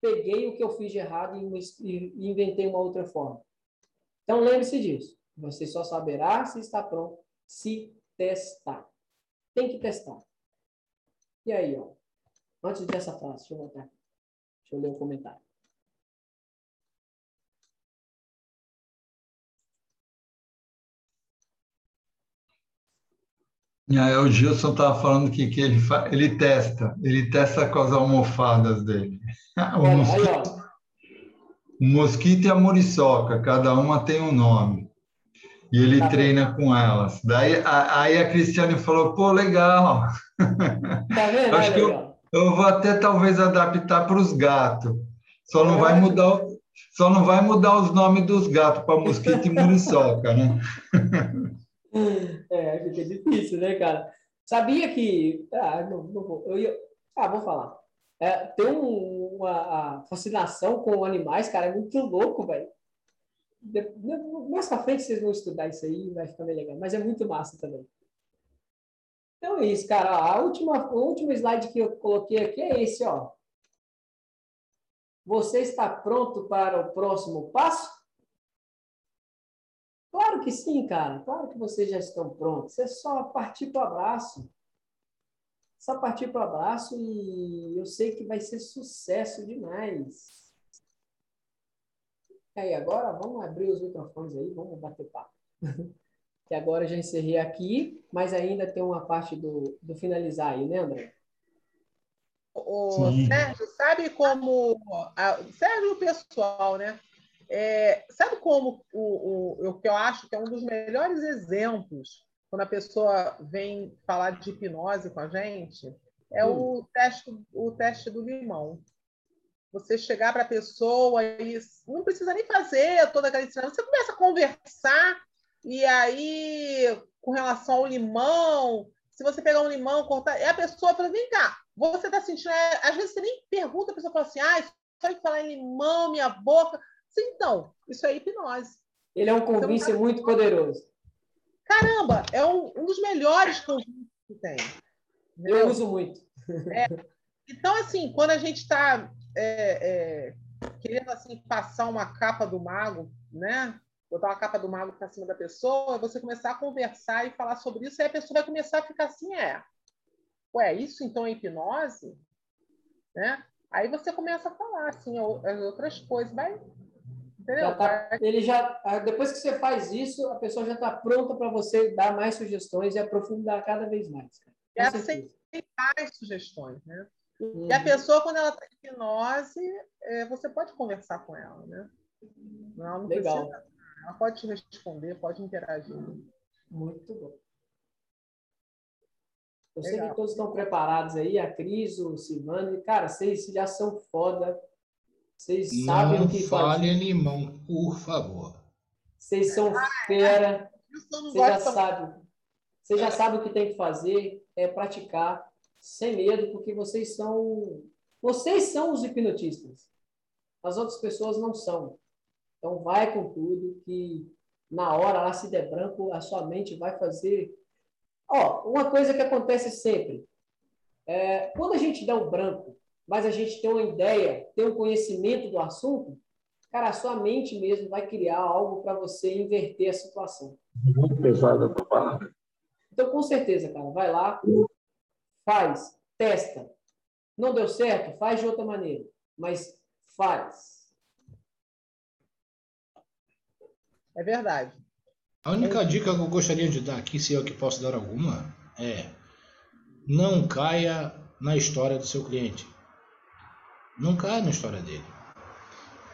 peguei o que eu fiz de errado e inventei uma outra forma. Então, lembre-se disso. Você só saberá se está pronto se testar. Tem que testar. E aí, ó. Antes dessa frase, deixa eu aqui. Deixa eu ler o um comentário. E aí o Gilson estava falando que, que ele, fa... ele testa, ele testa com as almofadas dele. O, Olha, mosquito, o mosquito e a muriçoca, cada uma tem um nome. E ele tá treina bem. com elas. Daí a, aí a Cristiane falou, pô, legal. Tá vendo? Acho que eu, eu vou até talvez adaptar para os gatos. Só não é. vai mudar só não vai mudar os nomes dos gatos para mosquito e muriçoca, né? É, fica difícil, né, cara? Sabia que. Ah, não, não vou. Eu ia, ah, vou falar. É, tem um, uma fascinação com animais, cara, é muito louco, velho. Mais pra frente vocês vão estudar isso aí, vai ficar bem legal. Mas é muito massa também. Então é isso, cara. A última, o último slide que eu coloquei aqui é esse, ó. Você está pronto para o próximo passo? Claro que sim, cara. Claro que vocês já estão prontos. É só partir para o abraço. Só partir para o abraço e eu sei que vai ser sucesso demais. E aí, agora vamos abrir os microfones aí, vamos bater papo. que agora já encerrei aqui, mas ainda tem uma parte do, do finalizar aí, né, André? O Sérgio, sabe como. A, Sérgio, pessoal, né? É, sabe como o, o, o que eu acho que é um dos melhores exemplos quando a pessoa vem falar de hipnose com a gente? É hum. o, teste, o teste do limão. Você chegar para a pessoa e não precisa nem fazer toda aquela ensinamento, você começa a conversar e aí, com relação ao limão, se você pegar um limão, cortar, e a pessoa fala, vem cá, você está sentindo. Às vezes você nem pergunta, a pessoa fala assim, ah, só de falar em limão, minha boca. Então, isso é hipnose. Ele é um convite então, muito poderoso. Caramba, é um, um dos melhores convites que tem. Entendeu? Eu uso muito. É. Então, assim, quando a gente está é, é, querendo assim, passar uma capa do mago, né? Botar uma capa do mago para cima da pessoa, você começar a conversar e falar sobre isso, e a pessoa vai começar a ficar assim, é. Ué, isso então é hipnose? Né? Aí você começa a falar assim, as outras coisas, vai já tá, ele já, ah, depois que você faz isso, a pessoa já está pronta para você dar mais sugestões e aprofundar cada vez mais. E aceitar as sugestões, né? Uhum. E a pessoa, quando ela está em hipnose, é, você pode conversar com ela, né? Não, não Legal. Precisa, ela pode te responder, pode interagir. Muito bom. Eu Legal. sei que todos estão preparados aí, a Cris, o Silvano. Cara, vocês já são foda. Vocês não sabem o que fale fazer. limão, por favor. Vocês são fera. Você já sabe. Você já sabe o que tem que fazer, é praticar sem medo, porque vocês são vocês são os hipnotistas. As outras pessoas não são. Então vai com tudo que na hora lá se der branco, a sua mente vai fazer. Ó, uma coisa que acontece sempre. É, quando a gente dá um branco, mas a gente tem uma ideia, tem um conhecimento do assunto, cara, a sua mente mesmo vai criar algo para você inverter a situação. Muito pesada a palavra. Então, com certeza, cara, vai lá, faz, testa. Não deu certo? Faz de outra maneira, mas faz. É verdade. A única dica que eu gostaria de dar aqui, se eu que posso dar alguma, é não caia na história do seu cliente. Não cai na história dele.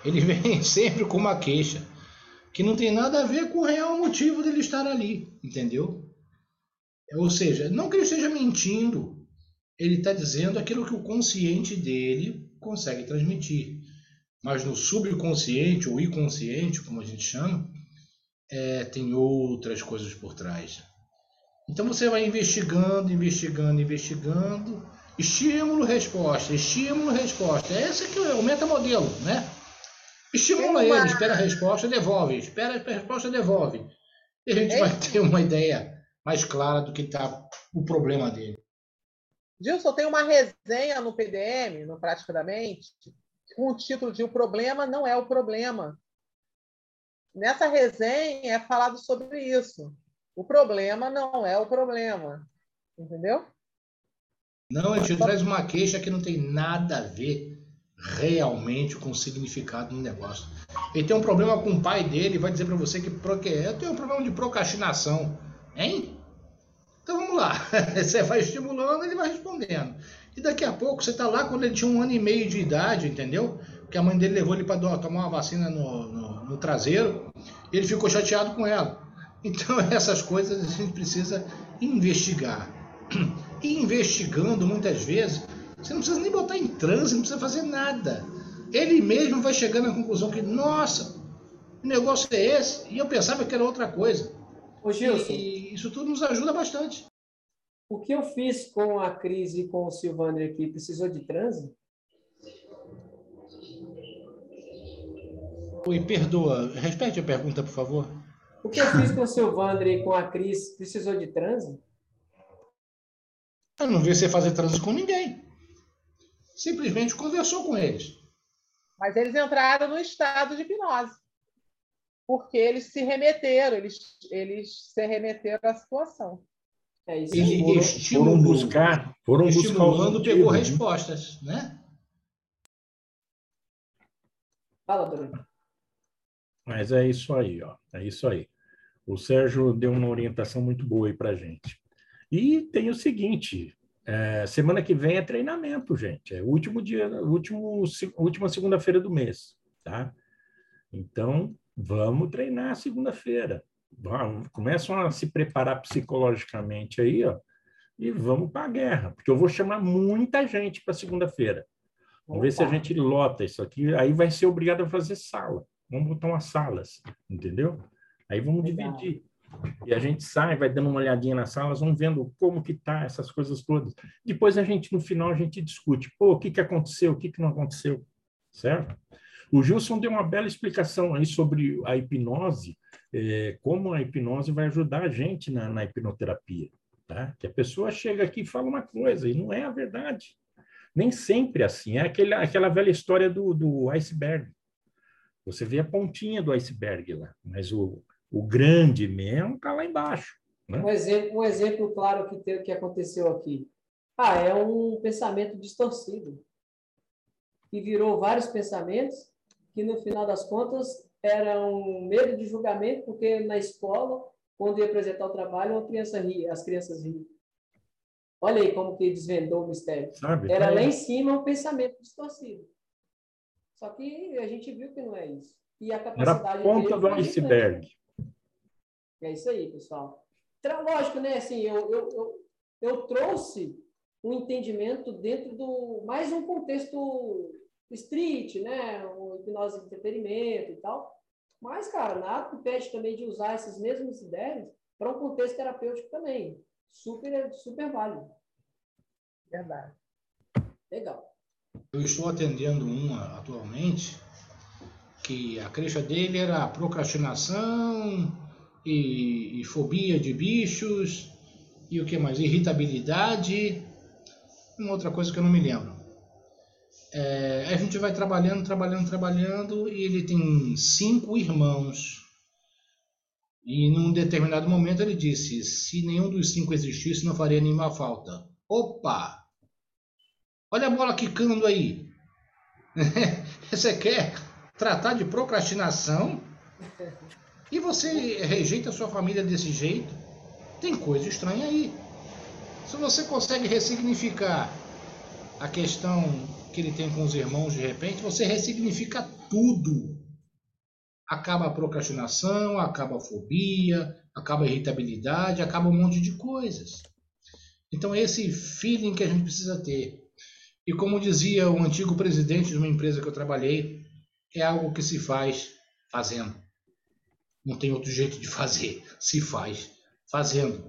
Ele vem sempre com uma queixa que não tem nada a ver com o real motivo dele estar ali, entendeu? Ou seja, não que ele esteja mentindo, ele está dizendo aquilo que o consciente dele consegue transmitir. Mas no subconsciente ou inconsciente, como a gente chama, é, tem outras coisas por trás. Então você vai investigando, investigando, investigando, Estímulo, resposta, estímulo, resposta. Esse aqui é o metamodelo, né? Estimula uma... ele, espera a resposta, devolve. Espera a resposta, devolve. E a gente é vai ter uma ideia mais clara do que está o problema dele. Gilson, tem uma resenha no PDM, no Praticamente, com o título de O Problema Não é o Problema. Nessa resenha é falado sobre isso. O problema não é o problema. Entendeu? Não, a gente traz uma queixa que não tem nada a ver realmente com o significado do negócio. Ele tem um problema com o pai dele, vai dizer para você que eu tenho um problema de procrastinação. Hein? Então vamos lá. Você vai estimulando, ele vai respondendo. E daqui a pouco, você está lá quando ele tinha um ano e meio de idade, entendeu? Que a mãe dele levou ele para tomar uma vacina no, no, no traseiro. E ele ficou chateado com ela. Então, essas coisas a gente precisa investigar. E investigando, muitas vezes, você não precisa nem botar em transe, não precisa fazer nada. Ele mesmo vai chegando à conclusão que, nossa, o negócio é esse, e eu pensava que era outra coisa. Ô, Gilson, e isso tudo nos ajuda bastante. O que eu fiz com a crise com o Silvandro aqui, precisou de transe? Oi, perdoa. Repete a pergunta, por favor. O que eu fiz com o Silvandro e com a Cris, precisou de transe? Eu não vi você fazer transe com ninguém. Simplesmente conversou com eles. Mas eles entraram no estado de hipnose porque eles se remeteram, eles, eles se remeteram à situação. É isso. Ele foram, foram buscar, foram estimulando, buscar pegou respostas, né? Fala, Bruno. Mas é isso aí, ó. É isso aí. O Sérgio deu uma orientação muito boa aí para gente. E tem o seguinte: é, semana que vem é treinamento, gente. É o último dia, último, última segunda-feira do mês, tá? Então, Vamos treinar segunda-feira. Começam a se preparar psicologicamente aí, ó, e vamos para a guerra, porque eu vou chamar muita gente para segunda-feira. Vamos Opa. ver se a gente lota isso aqui. Aí vai ser obrigado a fazer sala. Vamos botar umas salas, entendeu? Aí vamos Legal. dividir. E a gente sai, vai dando uma olhadinha nas salas, vamos vendo como que tá essas coisas todas. Depois a gente, no final, a gente discute. Pô, o que, que aconteceu? O que, que não aconteceu? Certo? O Gilson deu uma bela explicação aí sobre a hipnose, é, como a hipnose vai ajudar a gente na, na hipnoterapia. Tá? Que a pessoa chega aqui e fala uma coisa, e não é a verdade. Nem sempre é assim. É aquele, aquela velha história do, do iceberg. Você vê a pontinha do iceberg lá, mas o, o grande mesmo está lá embaixo. Né? Um, exemplo, um exemplo claro que, te, que aconteceu aqui. Ah, é um pensamento distorcido. Que virou vários pensamentos que no final das contas era um medo de julgamento, porque na escola, quando ia apresentar o trabalho, uma criança ria, as crianças riam. Olha aí como que desvendou o mistério. Sabe, era lá em cima um pensamento distorcido. Só que a gente viu que não é isso. E a capacidade era a ponta do iceberg. É isso aí, pessoal. Lógico, né? Assim, eu, eu, eu, eu trouxe um entendimento dentro do mais um contexto street, né? O hipnose de entretenimento e tal. Mas, cara, nada impede também de usar essas mesmas ideias para um contexto terapêutico também. Super, super válido. Verdade. Legal. Eu estou atendendo uma atualmente que a queixa dele era procrastinação e, e fobia de bichos e o que mais? Irritabilidade. Uma outra coisa que eu não me lembro. É, a gente vai trabalhando, trabalhando, trabalhando, e ele tem cinco irmãos. E num determinado momento ele disse: se nenhum dos cinco existisse, não faria nenhuma falta. Opa! Olha a bola quicando aí. você quer tratar de procrastinação? E você rejeita a sua família desse jeito? Tem coisa estranha aí. Se você consegue ressignificar a questão que ele tem com os irmãos de repente, você ressignifica tudo. Acaba a procrastinação, acaba a fobia, acaba a irritabilidade, acaba um monte de coisas. Então, esse feeling que a gente precisa ter. E como dizia o antigo presidente de uma empresa que eu trabalhei, é algo que se faz fazendo. Não tem outro jeito de fazer. Se faz fazendo.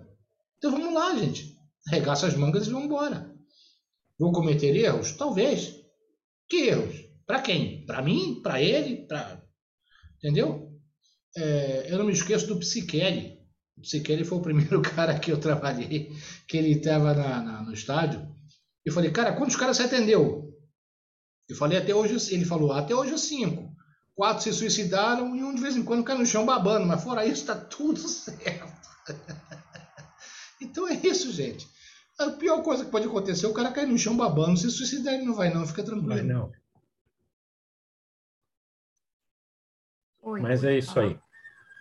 Então vamos lá, gente. Regaça as mangas e vamos embora. Vou cometer erros? Talvez. Que erros? Para quem? Para mim? Para ele? Pra... Entendeu? É, eu não me esqueço do Psiquele. O Siqueira foi o primeiro cara que eu trabalhei, que ele estava no estádio. Eu falei, cara, quantos caras você atendeu? Eu falei, até hoje, ele falou, até hoje cinco. Quatro se suicidaram e um de vez em quando cai no chão babando, mas fora isso, está tudo certo. então é isso, gente. A pior coisa que pode acontecer é o cara cair no chão babando, se suicidar, ele não vai, não, fica tranquilo. Vai não. Oi, mas é isso aí.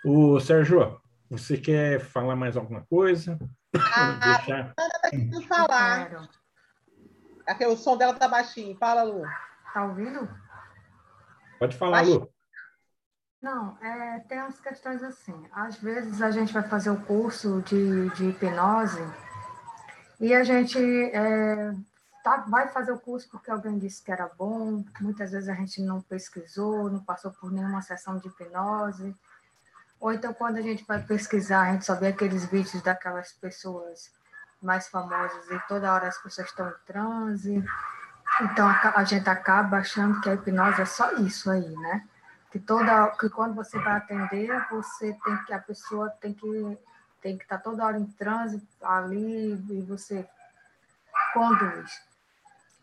O Sérgio, você quer falar mais alguma coisa? Ah, Deixar... tá querendo falar. Aqui, o som dela tá baixinho. Fala, Lu. Tá ouvindo? Pode falar, Lu. Não, é, tem umas questões assim. Às vezes a gente vai fazer o curso de, de hipnose e a gente é, tá, vai fazer o curso porque alguém disse que era bom. Muitas vezes a gente não pesquisou, não passou por nenhuma sessão de hipnose. Ou então, quando a gente vai pesquisar, a gente só vê aqueles vídeos daquelas pessoas mais famosas e toda hora as pessoas estão em transe. Então a, gente acaba achando que a hipnose é só isso aí, né? Que toda que quando você vai atender, você tem que a pessoa tem que tem que estar tá toda hora em transe ali e você conduz.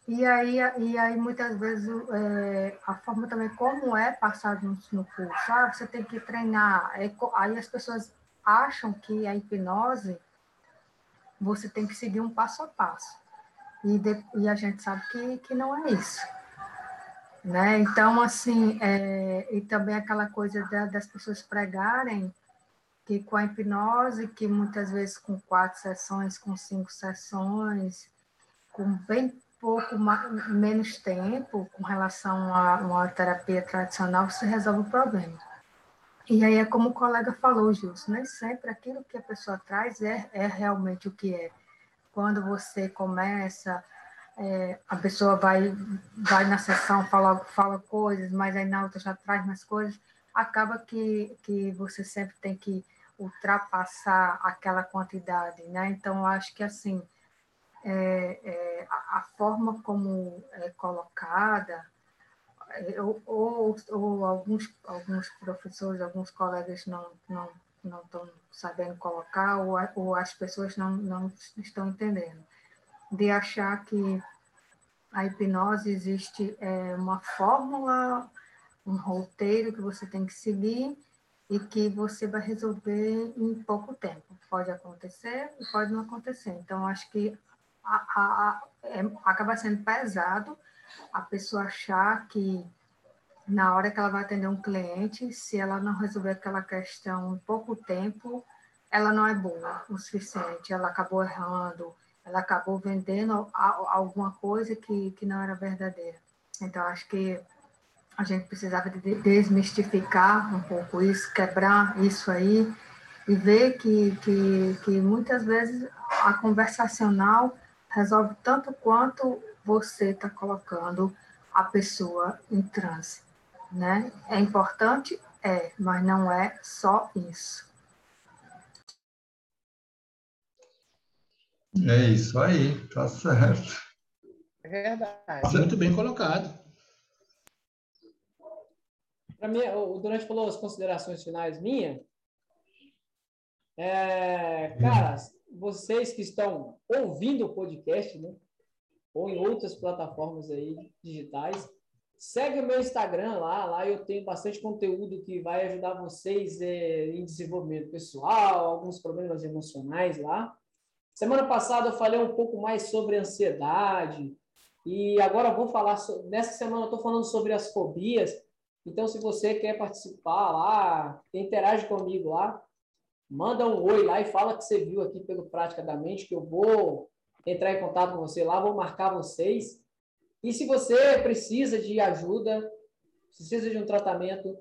E aí, e aí muitas vezes é, a forma também como é passado no, no curso, ah, você tem que treinar. É, aí as pessoas acham que a hipnose você tem que seguir um passo a passo. E, de, e a gente sabe que, que não é isso. Né? Então, assim, é, e também aquela coisa da, das pessoas pregarem que com a hipnose, que muitas vezes com quatro sessões, com cinco sessões, com bem pouco menos tempo com relação a uma terapia tradicional, você resolve o problema. E aí é como o colega falou, Gilson, nem sempre aquilo que a pessoa traz é, é realmente o que é quando você começa, é, a pessoa vai, vai na sessão, fala, fala coisas, mas aí na outra já traz mais coisas, acaba que, que você sempre tem que ultrapassar aquela quantidade, né? Então, acho que, assim, é, é, a, forma como é colocada, ou, ou, ou, alguns, alguns professores, alguns colegas não, não não estão sabendo colocar ou, ou as pessoas não, não estão entendendo. De achar que a hipnose existe é, uma fórmula, um roteiro que você tem que seguir e que você vai resolver em pouco tempo. Pode acontecer e pode não acontecer. Então, acho que a, a, a, é, acaba sendo pesado a pessoa achar que na hora que ela vai atender um cliente, se ela não resolver aquela questão em pouco tempo, ela não é boa o suficiente, ela acabou errando, ela acabou vendendo alguma coisa que, que não era verdadeira. Então, acho que a gente precisava de desmistificar um pouco isso, quebrar isso aí e ver que, que, que muitas vezes a conversacional resolve tanto quanto você está colocando a pessoa em transe né? É importante? É, mas não é só isso. É isso aí, tá certo. É verdade. Muito bem colocado. Para mim, o Durante falou as considerações finais minhas. É, cara, vocês que estão ouvindo o podcast, né? Ou em outras plataformas aí digitais, Segue o meu Instagram lá, lá eu tenho bastante conteúdo que vai ajudar vocês é, em desenvolvimento pessoal, alguns problemas emocionais lá. Semana passada eu falei um pouco mais sobre ansiedade e agora vou falar, nessa semana eu estou falando sobre as fobias. Então, se você quer participar lá, interage comigo lá, manda um oi lá e fala que você viu aqui pelo Prática da Mente, que eu vou entrar em contato com você lá, vou marcar vocês e se você precisa de ajuda, precisa de um tratamento,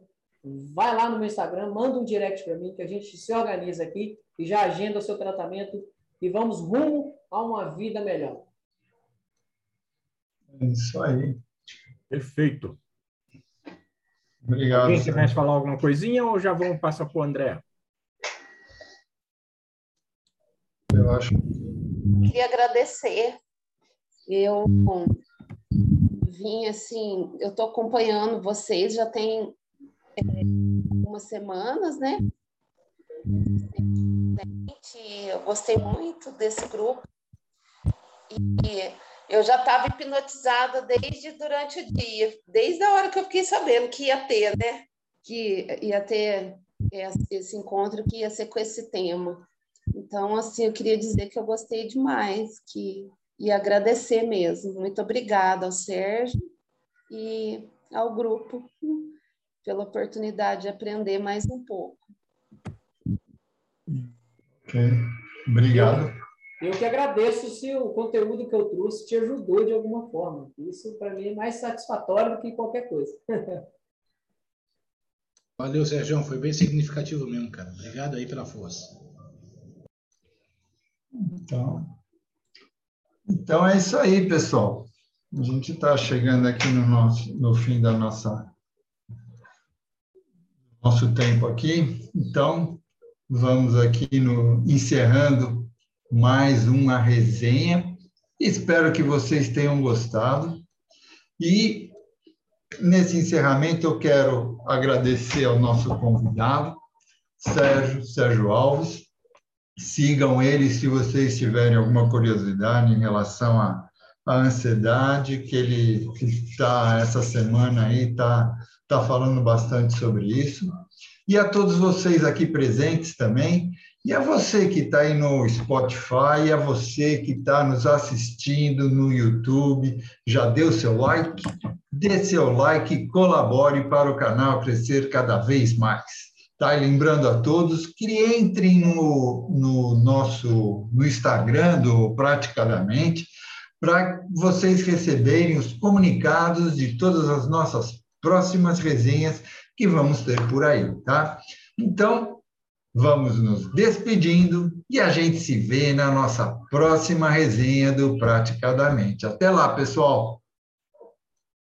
vai lá no meu Instagram, manda um direct para mim, que a gente se organiza aqui e já agenda o seu tratamento e vamos rumo a uma vida melhor. É isso aí. Perfeito. Obrigado. Alguém quer mais falar alguma coisinha ou já vamos passar para o André? Eu acho. Queria agradecer. Eu vim assim, eu estou acompanhando vocês já tem é, algumas semanas, né? eu gostei muito desse grupo. E eu já estava hipnotizada desde durante o dia, desde a hora que eu fiquei sabendo que ia ter, né? Que ia ter esse encontro que ia ser com esse tema. Então, assim, eu queria dizer que eu gostei demais, que e agradecer mesmo. Muito obrigada ao Sérgio e ao grupo pela oportunidade de aprender mais um pouco. Ok, obrigado. Eu, eu que agradeço se o conteúdo que eu trouxe te ajudou de alguma forma. Isso, para mim, é mais satisfatório do que qualquer coisa. Valeu, Sérgio. Foi bem significativo mesmo, cara. Obrigado aí pela força. Então, então é isso aí, pessoal. A gente está chegando aqui no, nosso, no fim da nossa nosso tempo aqui. Então, vamos aqui no, encerrando mais uma resenha. Espero que vocês tenham gostado. E nesse encerramento eu quero agradecer ao nosso convidado, Sérgio, Sérgio Alves. Sigam ele se vocês tiverem alguma curiosidade em relação à, à ansiedade, que ele está essa semana aí está tá falando bastante sobre isso. E a todos vocês aqui presentes também, e a você que está aí no Spotify, a você que está nos assistindo no YouTube, já deu seu like? Dê seu like e colabore para o canal crescer cada vez mais. Tá? E lembrando a todos que entrem no, no nosso no Instagram do Praticadamente para vocês receberem os comunicados de todas as nossas próximas resenhas que vamos ter por aí, tá? Então, vamos nos despedindo e a gente se vê na nossa próxima resenha do Praticadamente. Até lá, pessoal!